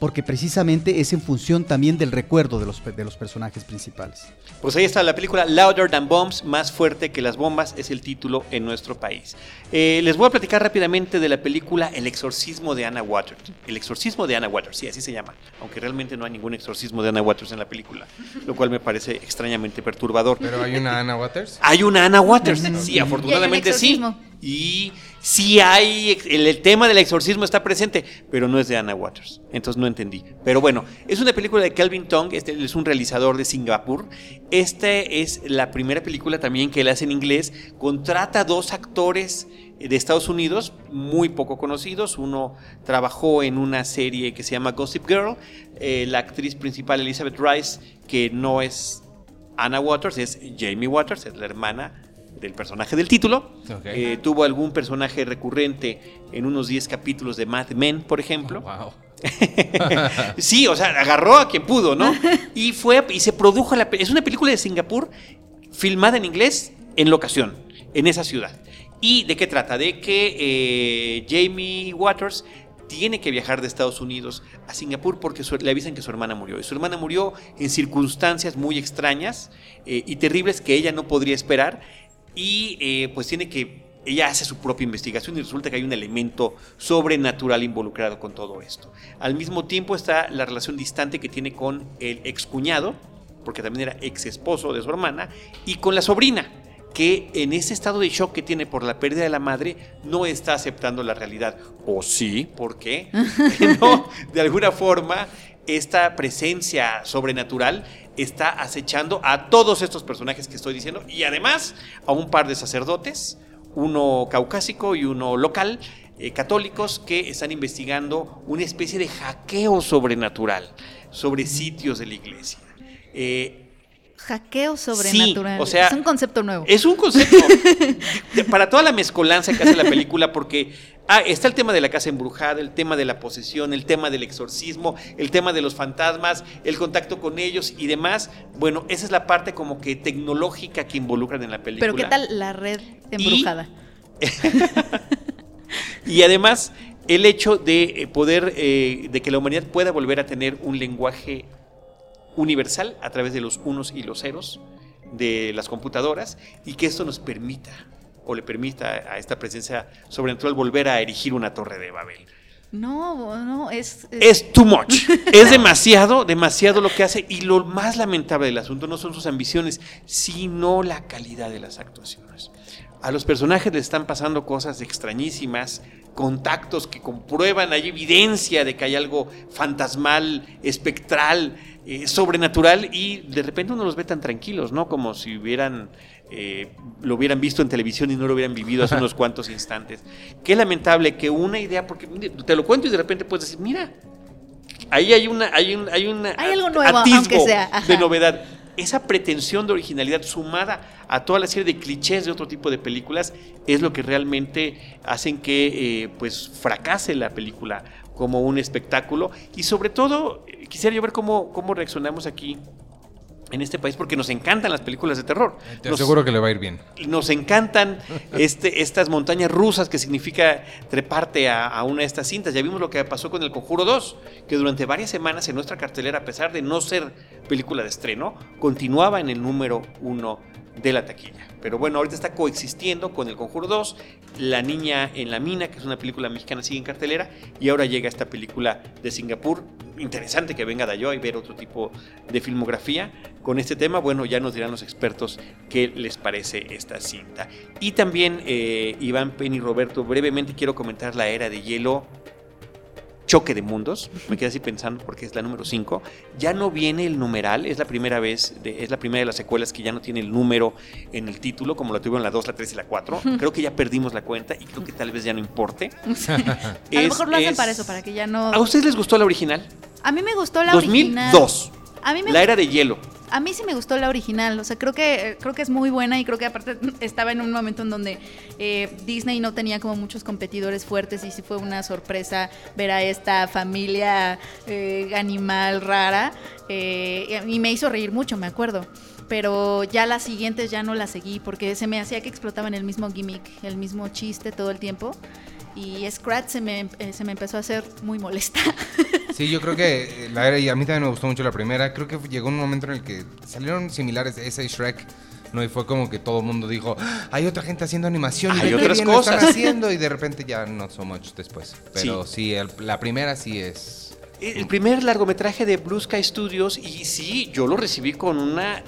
porque precisamente es en función también del recuerdo de los, de los personajes principales. Pues ahí está la película Louder Than Bombs, más fuerte que las bombas, es el título en nuestro país. Eh, les voy a platicar rápidamente de la película El exorcismo de Anna Waters. El exorcismo de Anna Waters, sí, así se llama, aunque realmente no hay ningún exorcismo de Anna Waters en la película, lo cual me parece extrañamente perturbador. ¿Pero hay una Anna Waters? Hay una Anna Waters, sí, afortunadamente sí. Y sí hay, el, tema del exorcismo está presente, pero no es de Anna Waters. Entonces no entendí. Pero bueno, es una película de Calvin Tong, este es un realizador de Singapur. Esta es la primera película también que él hace en inglés. Contrata dos actores de Estados Unidos, muy poco conocidos. Uno trabajó en una serie que se llama Gossip Girl. Eh, la actriz principal, Elizabeth Rice, que no es Anna Waters, es Jamie Waters, es la hermana del personaje del título. Eh, tuvo algún personaje recurrente en unos 10 capítulos de Mad Men, por ejemplo. Oh, sí, o sea, agarró a quien pudo, ¿no? Y fue y se produjo la es una película de Singapur filmada en inglés en locación en esa ciudad. ¿Y de qué trata? De que eh, Jamie Waters tiene que viajar de Estados Unidos a Singapur porque le avisan que su hermana murió. Y su hermana murió en circunstancias muy extrañas eh, y terribles que ella no podría esperar y eh, pues tiene que, ella hace su propia investigación y resulta que hay un elemento sobrenatural involucrado con todo esto. Al mismo tiempo está la relación distante que tiene con el excuñado, porque también era ex esposo de su hermana, y con la sobrina, que en ese estado de shock que tiene por la pérdida de la madre no está aceptando la realidad. ¿O sí? ¿Por qué? no, de alguna forma esta presencia sobrenatural está acechando a todos estos personajes que estoy diciendo y además a un par de sacerdotes, uno caucásico y uno local, eh, católicos, que están investigando una especie de hackeo sobrenatural sobre sitios de la iglesia. Eh, Hackeo sobrenatural. o sea, es un concepto nuevo. Es un concepto para toda la mezcolanza que hace la película, porque ah, está el tema de la casa embrujada, el tema de la posesión, el tema del exorcismo, el tema de los fantasmas, el contacto con ellos y demás. Bueno, esa es la parte como que tecnológica que involucran en la película. Pero ¿qué tal la red embrujada? Y además, el hecho de eh, poder, eh, de que la humanidad pueda volver a tener un lenguaje universal a través de los unos y los ceros de las computadoras y que esto nos permita o le permita a esta presencia sobrenatural volver a erigir una torre de Babel. No, no, es... Es too much. Es demasiado, demasiado lo que hace. Y lo más lamentable del asunto no son sus ambiciones, sino la calidad de las actuaciones. A los personajes les están pasando cosas extrañísimas, contactos que comprueban, hay evidencia de que hay algo fantasmal, espectral, eh, sobrenatural, y de repente uno los ve tan tranquilos, ¿no? Como si hubieran eh, lo hubieran visto en televisión y no lo hubieran vivido hace unos cuantos instantes. Qué lamentable que una idea, porque te lo cuento y de repente puedes decir, mira, ahí hay una, hay un, hay una Hay algo nuevo, atisbo aunque sea, ajá. de novedad. Esa pretensión de originalidad sumada a toda la serie de clichés de otro tipo de películas es lo que realmente hacen que eh, pues fracase la película como un espectáculo y sobre todo eh, quisiera yo ver cómo, cómo reaccionamos aquí en este país porque nos encantan las películas de terror. Te Nos- aseguro que le va a ir bien. nos encantan este, estas montañas rusas que significa treparte a, a una de estas cintas. Ya vimos lo que pasó con El Conjuro 2, que durante varias semanas en nuestra cartelera, a pesar de no ser película de estreno, continuaba en el número uno de la taquilla. Pero bueno, ahorita está coexistiendo con El Conjuro 2, La Niña en la Mina, que es una película mexicana, sigue en cartelera, y ahora llega esta película de Singapur. Interesante que venga de y ver otro tipo de filmografía con este tema. Bueno, ya nos dirán los expertos qué les parece esta cinta. Y también, eh, Iván, Penny Roberto, brevemente quiero comentar La Era de Hielo. Choque de Mundos, me quedé así pensando porque es la número 5. Ya no viene el numeral, es la primera vez, de- es la primera de las secuelas que ya no tiene el número en el título, como lo tuvieron la 2, la 3 y la 4. Creo que ya perdimos la cuenta y creo que tal vez ya no importe. A lo mejor lo hacen es- para eso, para que ya no... ¿A ustedes les gustó la original? A mí me gustó la original. 2002. A mí me La Era de Hielo. A mí sí me gustó la original, o sea, creo que creo que es muy buena y creo que aparte estaba en un momento en donde eh, Disney no tenía como muchos competidores fuertes y sí fue una sorpresa ver a esta familia eh, animal rara eh, y me hizo reír mucho, me acuerdo. Pero ya las siguientes ya no las seguí porque se me hacía que explotaban el mismo gimmick, el mismo chiste todo el tiempo. Y Scratch se me, eh, se me empezó a hacer muy molesta. Sí, yo creo que eh, la era, y a mí también me gustó mucho la primera. Creo que llegó un momento en el que salieron similares y Shrek. No, y fue como que todo el mundo dijo, "Ah, hay otra gente haciendo animación y Hay otras bien lo están cosas". haciendo y de repente ya no so much después. Pero sí, el- la primera sí es. El primer largometraje de Blue Sky Studios y sí, yo lo recibí con una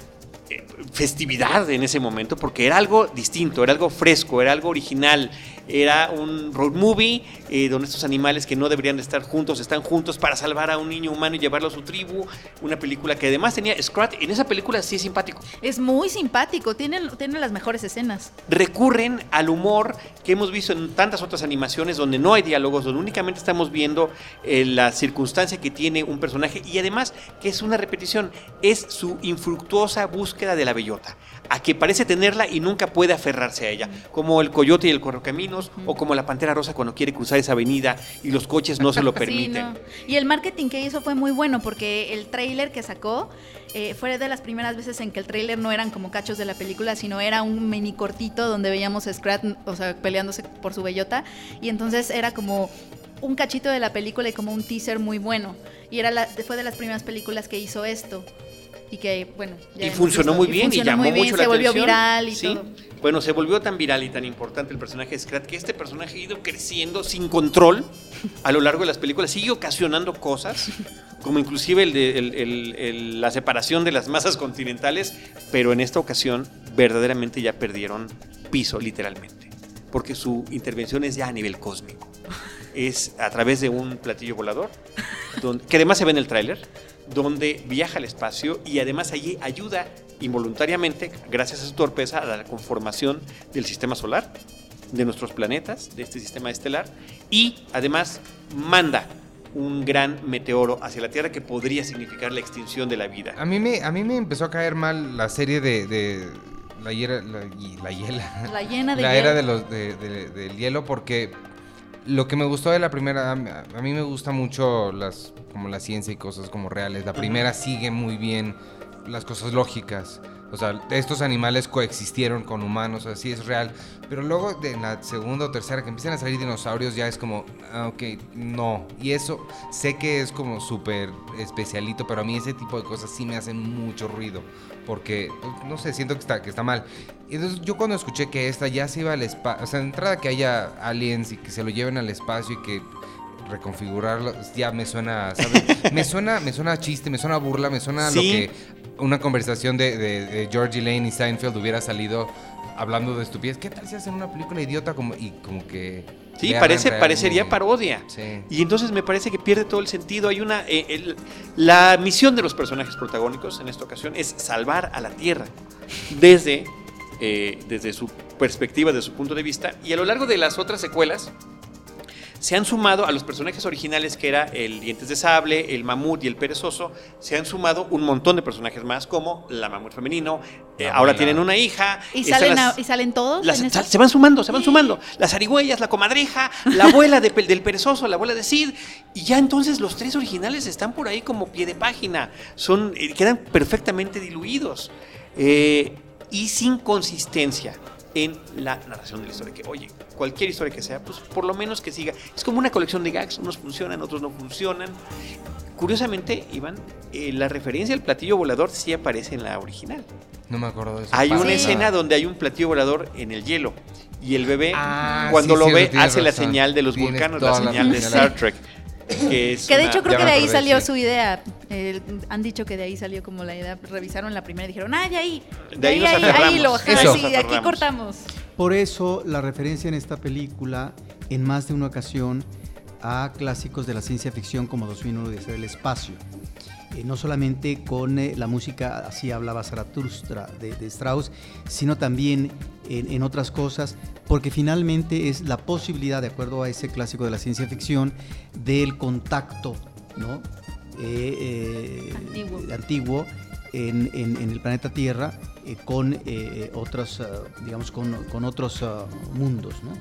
eh, festividad en ese momento porque era algo distinto, era algo fresco, era algo original, era un road movie eh, donde estos animales que no deberían de estar juntos están juntos para salvar a un niño humano y llevarlo a su tribu, una película que además tenía Scrat, en esa película sí es simpático. es muy simpático, tiene, tiene las mejores escenas. recurren al humor que hemos visto en tantas otras animaciones donde no hay diálogos, donde únicamente estamos viendo eh, la circunstancia que tiene un personaje y además que es una repetición, es su infructuosa búsqueda de la bellota, a que parece tenerla y nunca puede aferrarse a ella, como el coyote y el correcaminos o como la pantera rosa cuando quiere cruzar esa avenida y los coches no se lo Sí, permiten. no. Y el marketing que hizo fue muy bueno porque el trailer que sacó eh, fue de las primeras veces en que el trailer no eran como cachos de la película, sino era un mini cortito donde veíamos a Scrat, o sea, peleándose por su bellota. Y entonces era como un cachito de la película y como un teaser muy bueno. Y era la, fue de las primeras películas que hizo esto. Y que, bueno. ya Y funcionó visto. muy bien y funcionó llamó bien, mucho se la volvió atención. viral y Sí. todo. Bueno, se volvió tan viral y tan importante el personaje de Scrat que este personaje ha ido creciendo sin control a lo largo de las películas, sigue ocasionando cosas, como inclusive el de, el- el- el- la separación de las masas continentales, pero en esta ocasión verdaderamente ya perdieron piso, literalmente, porque su intervención es ya a nivel cósmico. Es a través de un platillo volador, donde- que además se ve en el tráiler, donde viaja al espacio y además allí ayuda involuntariamente, gracias a su torpeza, a la conformación del sistema solar, de nuestros planetas, de este sistema estelar, y además manda un gran meteoro hacia la Tierra que podría significar la extinción de la vida. A mí me, a mí me empezó a caer mal la serie de, de la, hiera, la, y- la hiela. La llena de la hielo. era de los, de- de- del hielo porque lo que me gustó de la primera, a mí- me gusta mucho las, como la ciencia y cosas como reales. La primera sigue muy bien las cosas lógicas. O sea, estos animales coexistieron con humanos, así es real. Pero luego de la segunda o tercera que empiezan a salir dinosaurios ya es como, ah, ok, no. Y eso sé que es como súper especialito, pero a mí ese tipo de cosas sí me hacen mucho ruido. Porque, pues, no sé, siento que está, que está mal. Entonces yo cuando escuché que esta ya se iba al espacio, o sea, de entrada que haya aliens y que se lo lleven al espacio y que reconfigurarlo, ya me suena, ¿sabes? me suena, me suena a chiste, me suena a burla, me suena a lo que una conversación de, de, de George Lane y Seinfeld hubiera salido hablando de estupidez. ¿Qué tal si hacen una película idiota como, y como que... Sí, le parece, parecería parodia. Sí. Y entonces me parece que pierde todo el sentido. Hay una. eh, el- la misión de los personajes protagónicos en esta ocasión es salvar a la Tierra desde, eh, desde su perspectiva, desde su punto de vista. Y a lo largo de las otras secuelas se han sumado a los personajes originales que era el Dientes de Sable, el Mamut y el Perezoso. Se han sumado un montón de personajes más, como la Mamut femenino. eh, ahora tienen una hija. ¿Y salen, las- a- ¿Y salen todos? las- en esta? sal- se van sumando, se van sumando. Las arigüeyas, la comadreja, la abuela de del perezoso, la abuela de Sid. Y ya entonces los tres originales están por ahí como pie de página. Son, eh, quedan perfectamente diluidos. Eh, y sin consistencia en la narración de la historia. Que, oye, cualquier historia que sea, pues por lo menos que siga. Es como una colección de gags. Unos funcionan, otros no funcionan. Curiosamente, Iván, eh, la referencia al platillo volador sí aparece en la original. No me acuerdo de eso. Hay una escena donde hay un platillo volador en el hielo y el bebé Ah, cuando sí, lo ve hace la señal de los Tienes vulcanos, la señal de. Star Trek. Que, es Que de una- hecho creo que de ahí acordé, salió sí. su idea. Eh, han dicho que de ahí salió como la idea. Revisaron la primera y dijeron, ah, de ahí. De ahí nos ahí, aferramos. lo, Eso. sí, de aquí cortamos. Por eso la referencia en esta película, en más de una ocasión, a clásicos de la ciencia ficción como 2001 de del espacio. Eh, no solamente con eh, la música, así hablaba Zaratustra de, de Strauss, sino también en, en otras cosas, porque finalmente es la posibilidad, de acuerdo a ese clásico de la ciencia ficción, del contacto, ¿no? Eh, eh, Antiguo. antiguo en, en- en el planeta Tierra eh, con eh, otros, ah, digamos, con, con otros ah, mundos, ¿no?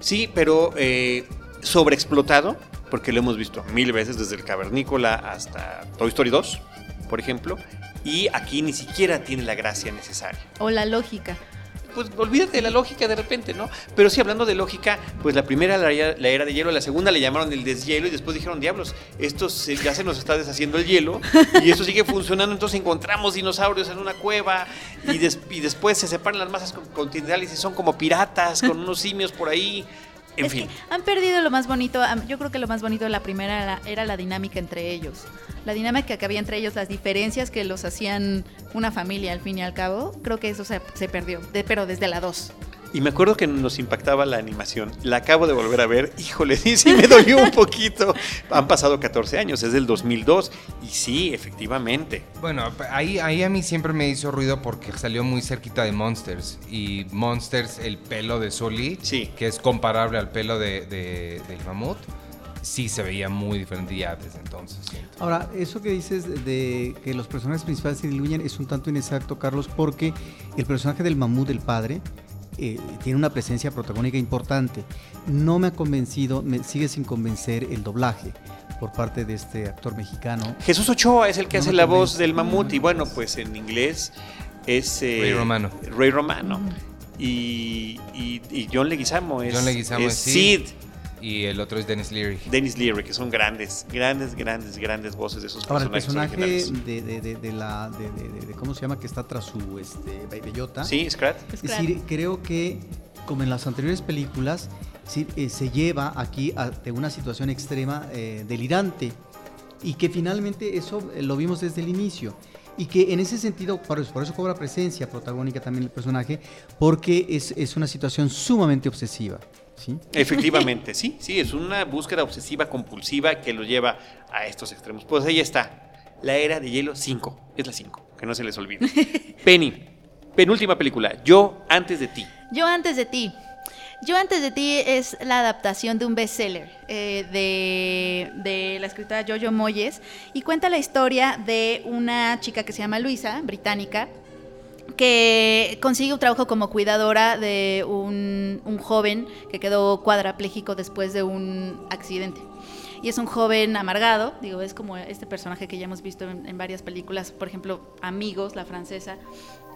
Sí, pero eh, sobreexplotado, porque lo hemos visto mil veces desde el Cavernícola hasta Toy Story 2, por ejemplo, y aquí ni siquiera tiene la gracia necesaria. O la lógica. Pues olvídate de la lógica de repente, ¿no? Pero sí, hablando de lógica, pues la primera la, la era de hielo, la segunda le llamaron el deshielo y después dijeron, diablos, esto se- ya se nos está deshaciendo el hielo y esto sigue funcionando, entonces encontramos dinosaurios en una cueva y, des- y después se separan las masas con- continentales y son como piratas con unos simios por ahí. En es fin. que han perdido lo más bonito. Yo creo que lo más bonito de la primera era, era la dinámica entre ellos. La dinámica que había entre ellos, las diferencias que los hacían una familia al fin y al cabo. Creo que eso se, se perdió, de- pero desde la 2. Y me acuerdo que nos impactaba la animación. La acabo de volver a ver. Híjole, sí, sí me dolió un poquito. Han pasado 14 años, es del 2002. Y sí, efectivamente. Bueno, ahí, ahí a mí siempre me hizo ruido porque salió muy cerquita de Monsters. Y Monsters, el pelo de Sully, Sí. que es comparable al pelo de, de- del mamut, sí se veía muy diferente ya desde entonces. siento. Ahora, eso que dices de- que los personajes principales se diluyen es un tanto inexacto, Carlos, porque el personaje del mamut, del padre, eh, tiene una presencia protagónica importante. No me ha convencido, me sigue sin convencer el doblaje por parte de este actor mexicano. Jesús Ochoa es el que No hace la convence. voz del mamut y bueno, pues en inglés es eh, Ray Romano. Ray Romano. Y, y- y John Leguizamo es, John Leguizamo es es Sid. Sid. Y el otro es Dennis Leary. Dennis Leary, que son grandes, grandes, grandes, grandes voces de esos Ahora, el personajes personaje de, de- de- de la, de, de- de- de- ¿cómo se llama? Que está tras su este, be- bellota. Sí, Scrat. Es decir, creo que, como en las anteriores películas, sí, eh, se lleva aquí a de una situación extrema eh, delirante y que finalmente eso eh, lo vimos desde el inicio. Y que en ese sentido, por eso, por eso cobra presencia protagónica también el personaje, porque es, es una situación sumamente obsesiva. ¿Sí? Efectivamente, sí, sí, es una búsqueda obsesiva compulsiva que lo lleva a estos extremos. Pues ahí está, la era de hielo 5, es la 5, que no se les olvide. Penny, penúltima película, Yo antes de ti. Yo antes de ti. Yo antes de ti es la adaptación de un bestseller eh, de, de la escritora Jojo Moyes y cuenta la historia de una chica que se llama Luisa, británica, que consigue un trabajo como cuidadora de un, un joven que quedó cuadrapléjico después de un accidente. Y es un joven amargado, digo, es como este personaje que ya hemos visto en, en varias películas, por ejemplo, Amigos, la francesa,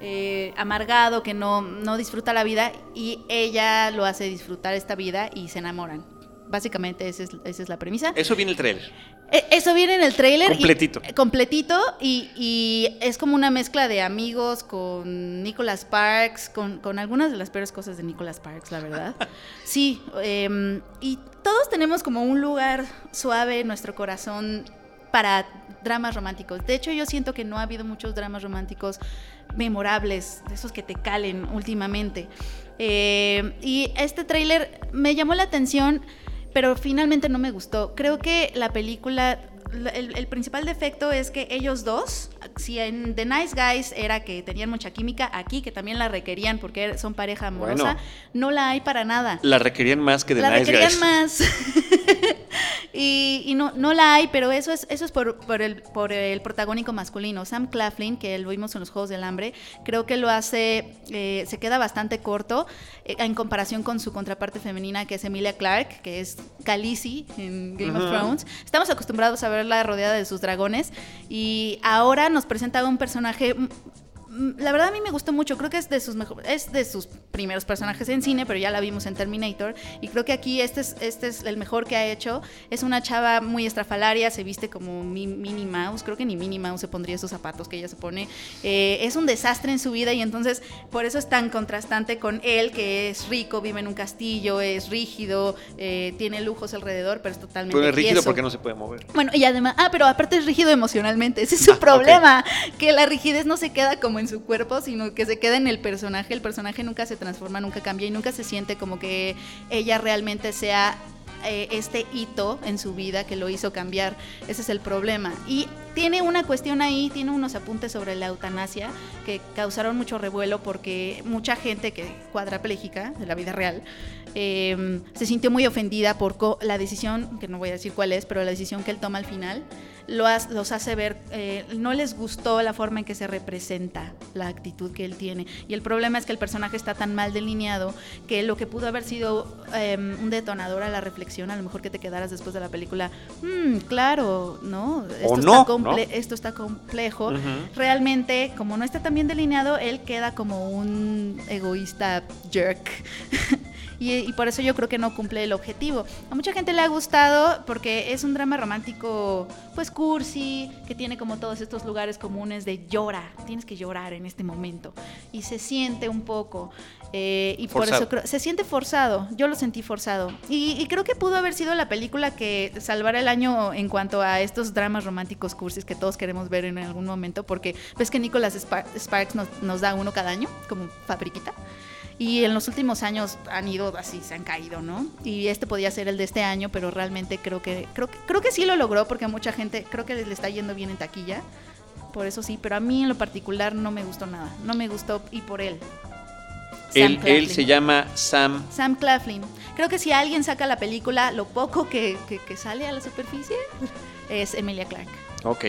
eh, amargado, que no, no disfruta la vida y ella lo hace disfrutar esta vida y se enamoran. Básicamente esa es, esa es la premisa. Eso viene el trailer. Eh, Eso viene en el trailer. y- Completito. eh, completito y, y es como una mezcla de amigos con Nicholas Sparks, con, con algunas de las peores cosas de Nicholas Sparks, la verdad. Sí, em, y todos tenemos como un lugar suave en nuestro corazón para dramas románticos. De hecho, yo siento que no ha habido muchos dramas románticos memorables, de esos que te calen últimamente. Eh, y este tráiler me llamó la atención, pero finalmente no me gustó. Creo que la película, la- el, el principal defecto es que ellos dos, si en The Nice Guys era que tenían mucha química, aquí que también la requerían porque son pareja amorosa, Bueno. no la hay para nada La requerían más que la Nice requerían Guys. más. y y no, no la hay, pero eso es, eso es por, por el, por el protagónico masculino. Sam Claflin, que lo vimos en los Juegos del Hambre, creo que lo hace, eh, se queda bastante corto eh, en comparación con su contraparte femenina, que es Emilia Clarke, que es Khaleesi en Game of. Thrones. Estamos acostumbrados a verla rodeada de sus dragones y ahora nos presenta un personaje La verdad a mí me gustó mucho, creo que es de sus mejor- es de sus primeros personajes en cine, pero ya la vimos en Terminator y creo que aquí este es este es el mejor que ha hecho. Es una chava muy estrafalaria, se viste como mi- Minnie Mouse, creo que ni Minnie Mouse se pondría esos zapatos que ella se pone. Eh, es un desastre en su vida y entonces por eso es tan contrastante con él que es rico, vive en un castillo, es rígido, eh, tiene lujos alrededor, pero es totalmente Pero es rígido tieso. porque no se puede mover. Bueno, y además, ah, pero aparte es rígido emocionalmente, ese es su Ah, problema, que la rigidez no se queda como en su cuerpo, sino que se queda en el personaje, el personaje nunca se transforma, nunca cambia y nunca se siente como que ella realmente sea eh, este hito en su vida que lo hizo cambiar, ese es el problema. Y tiene una cuestión ahí, tiene unos apuntes sobre la eutanasia que causaron mucho revuelo porque mucha gente que cuadraplégica de la vida real eh, se sintió muy ofendida por la decisión, que no voy a decir cuál es, pero la decisión que él toma al final lo los hace ver, eh, no les gustó la forma en que se representa la actitud que él tiene. Y el problema es que el personaje está tan mal delineado que lo que pudo haber sido eh, un detonador a la reflexión, a lo mejor que te quedaras después de la película, "Mm, claro, ¿no? Esto, no, está comple- ¿no? esto está complejo. Ujú. Realmente, como no está tan bien delineado, él queda como un egoísta jerk. Y, y por eso yo creo que no cumple el objetivo. A mucha gente le ha gustado porque es un drama romántico, pues cursi, que tiene como todos estos lugares comunes de llora, tienes que llorar en este momento. Y se siente un poco. Eh, y por Forzado. eso creo, se siente forzado, yo lo sentí forzado. Y, y creo que pudo haber sido la película que salvara el año en cuanto a estos dramas románticos cursis que todos queremos ver en algún momento, porque ves que Nicholas Spar- Sparks nos, nos da uno cada año, como fabriquita. Y en los últimos años han ido así, se han caído, ¿no? Y este podía ser el de este año, pero realmente creo que creo que, creo que sí lo logró porque a mucha gente creo que le está yendo bien en taquilla. Por eso sí, pero a mí en lo particular no me gustó nada. No me gustó y por él. Él, él se llama Sam. Sam Claflin. Creo que si alguien saca la película, lo poco que, que- que sale a la superficie es Emilia Clarke. Ok.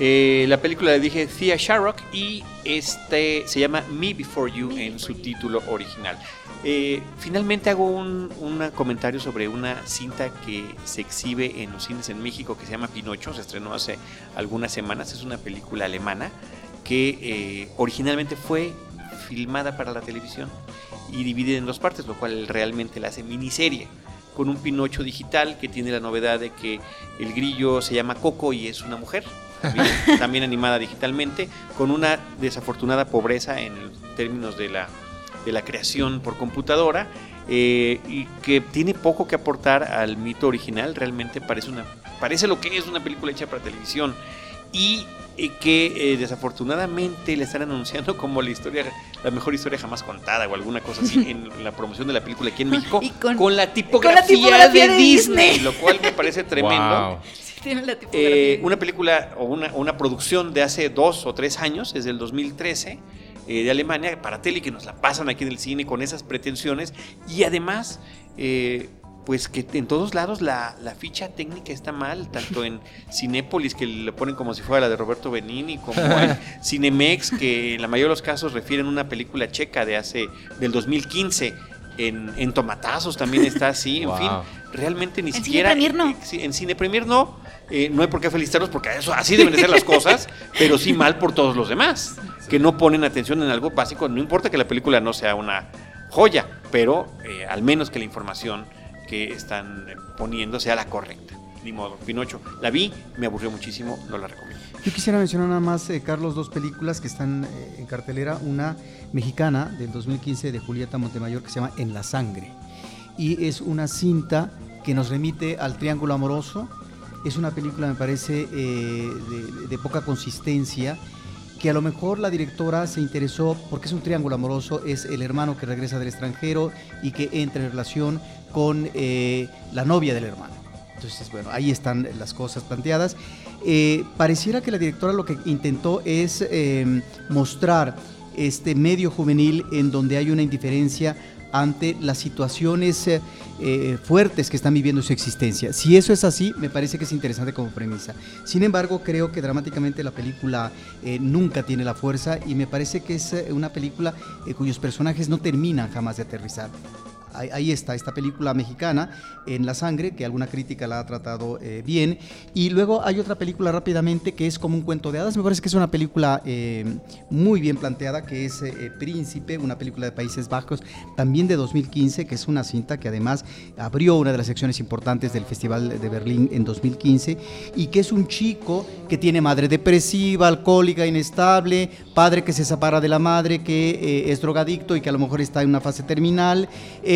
Eh, la película le dije Thea Sharrock y este se llama Me Before You Me en Before su You. título original. Eh, finalmente hago un, un comentario sobre una cinta que se exhibe en los cines en México que se llama Pinocho, se estrenó hace algunas semanas, es una película alemana que eh, originalmente fue filmada para la televisión y dividida en dos partes, lo cual realmente la hace miniserie con un Pinocho digital que tiene la novedad de que el grillo se llama Coco y es una mujer, también, también animada digitalmente, con una desafortunada pobreza en términos de la, de la creación por computadora eh, y que tiene poco que aportar al mito original, realmente parece, una, parece lo que es una película hecha para televisión y eh, que eh, desafortunadamente le están anunciando como la historia la mejor historia jamás contada o alguna cosa así en la promoción de la película aquí en México Y con, con- la tipografía, tipografía de, de Disney, Disney. lo cual me parece tremendo. Wow. Sí, tiene la tipografía. Eh, una película o una, una producción de hace dos o tres años, desde el 2013, eh, de Alemania para tele que nos la pasan aquí en el cine con esas pretensiones y además eh, pues que en todos lados la, la, ficha técnica está mal, tanto en Cinépolis, que le ponen como si fuera la de Roberto Benini, como en Cinemex, que en la mayoría de los casos refieren a una película checa de hace, del 2015. En, en Tomatazos también está así, en fin, realmente ni en siquiera. Cine Premier no. En, en Cine Premier no. Eh, no hay por qué felicitarlos porque eso, así deben de ser las cosas, pero sí mal por todos los demás, que no ponen atención en algo básico. No importa que la película no sea una joya, pero eh, al menos que la información están poniendo sea la correcta. Ni modo, Pinocho, la vi, me aburrió muchísimo, no la recomiendo. Yo quisiera mencionar nada más, eh, Carlos, dos películas que están eh, en cartelera. Una mexicana del 2015 de Julieta Montemayor que se llama En la Sangre. Y es una cinta que nos remite al Triángulo Amoroso. Es una película, me parece, eh, de, de poca consistencia que a lo mejor la directora se interesó, porque es un triángulo amoroso, es el hermano que regresa del extranjero y que entra en relación con eh, la novia del hermano. Entonces, bueno, ahí están las cosas planteadas. Eh, pareciera que la directora lo que intentó es eh, mostrar este medio juvenil en donde hay una indiferencia ante las situaciones eh, fuertes que están viviendo su existencia. Si eso es así, me parece que es interesante como premisa. Sin embargo, creo que dramáticamente la película eh, nunca tiene la fuerza y me parece que es una película cuyos personajes no terminan jamás de aterrizar ahí está, esta película mexicana, En la sangre, que alguna crítica la ha tratado eh, bien. Y luego hay otra película rápidamente que es como un cuento de hadas, me parece que es una película eh, muy bien planteada, que es eh, Príncipe, una película de Países Bajos, también de 2015, que es una cinta que además abrió una de las secciones importantes del Festival de Berlín en 2015, y que es un chico que tiene madre depresiva, alcohólica, inestable, padre que se separa de la madre, que es drogadicto y que a lo mejor está en una fase terminal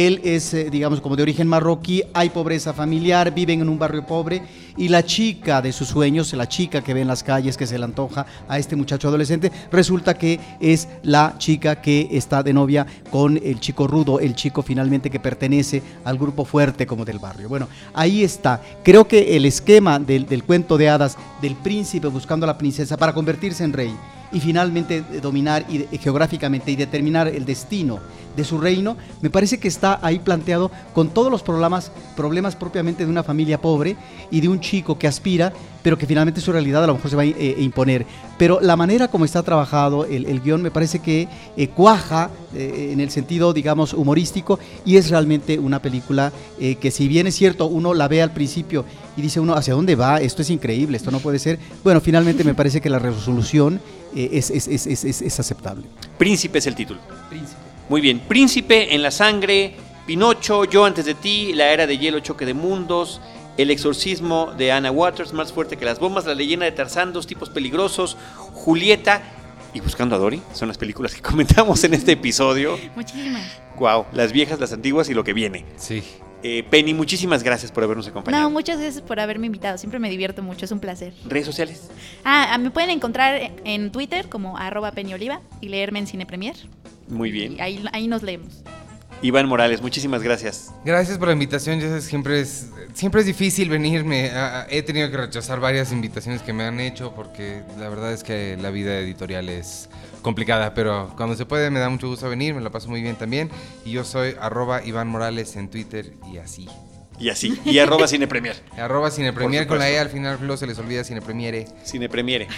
él es, eh, digamos, como de origen marroquí, hay pobreza familiar, viven en un barrio pobre y la chica de sus sueños, la chica que ve en las calles, que se le antoja a este muchacho adolescente, resulta que es la chica que está de novia con el chico rudo, el chico finalmente que pertenece al grupo fuerte como del barrio. Bueno, ahí está. Creo que el esquema del, del cuento de hadas del príncipe buscando a la princesa para convertirse en rey y finalmente dominar y, geográficamente y determinar el destino de su reino, me parece que está ahí planteado con todos los problemas, problemas propiamente de una familia pobre y de un chico que aspira, pero que finalmente su realidad a lo mejor se va a eh, imponer. Pero la manera como está trabajado el, el guion me parece que eh, cuaja eh, en el sentido, digamos, humorístico y es realmente una película eh, que si bien es cierto, uno la ve al principio y dice uno, ¿hacia dónde va? Esto es increíble, esto no puede ser. Bueno, finalmente me parece que la resolución es, es, es, es, aceptable. Príncipe es el título. Príncipe. Muy bien, Príncipe en la sangre, Pinocho, Yo antes de ti, La era de hielo, Choque de mundos, El exorcismo de Anna Waters, Más fuerte que las bombas, La leyenda de Tarzán, Dos tipos peligrosos, Julieta y Buscando a Dory. Son las películas que comentamos en este episodio. Muchísimas. Wow, las viejas, las antiguas y lo que viene. Sí. Eh, Penny, muchísimas gracias por habernos acompañado. No, muchas gracias por haberme invitado. Siempre me divierto mucho, es un placer. ¿Redes sociales? Ah, me pueden encontrar en Twitter como arroba Oliva y leerme en Cine Premier. Muy bien. Ahí, ahí nos leemos. Iván Morales, muchísimas gracias. Gracias por la invitación. Ya sabes, siempre es, siempre es difícil venirme. He tenido que rechazar varias invitaciones que me han hecho porque la verdad es que la vida editorial es complicada, pero cuando se puede me da mucho gusto venir, me la paso muy bien también. Y yo soy arroba Iván Morales en Twitter y así. Y así. Y arroba Cinepremier. arroba Cinepremier con la E al final luego se les olvida Cinepremiere. Cinepremiere.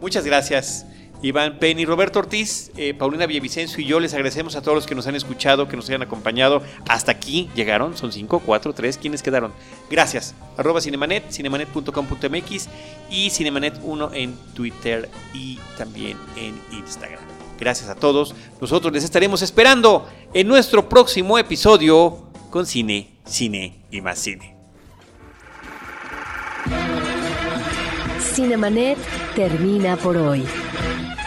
Muchas gracias. Iván Penny, Roberto Ortiz, eh, Paulina Villavicencio y yo les agradecemos a todos los que nos han escuchado, que nos hayan acompañado. Hasta aquí llegaron, son 5, 4, 3, ¿quiénes quedaron? Gracias. Cinemanet, cinemanet.com.mx y Cinemanet1 en Twitter y también en Instagram. Gracias a todos. Nosotros les estaremos esperando en nuestro próximo episodio con cine, cine y más cine. Cinemanet termina por hoy.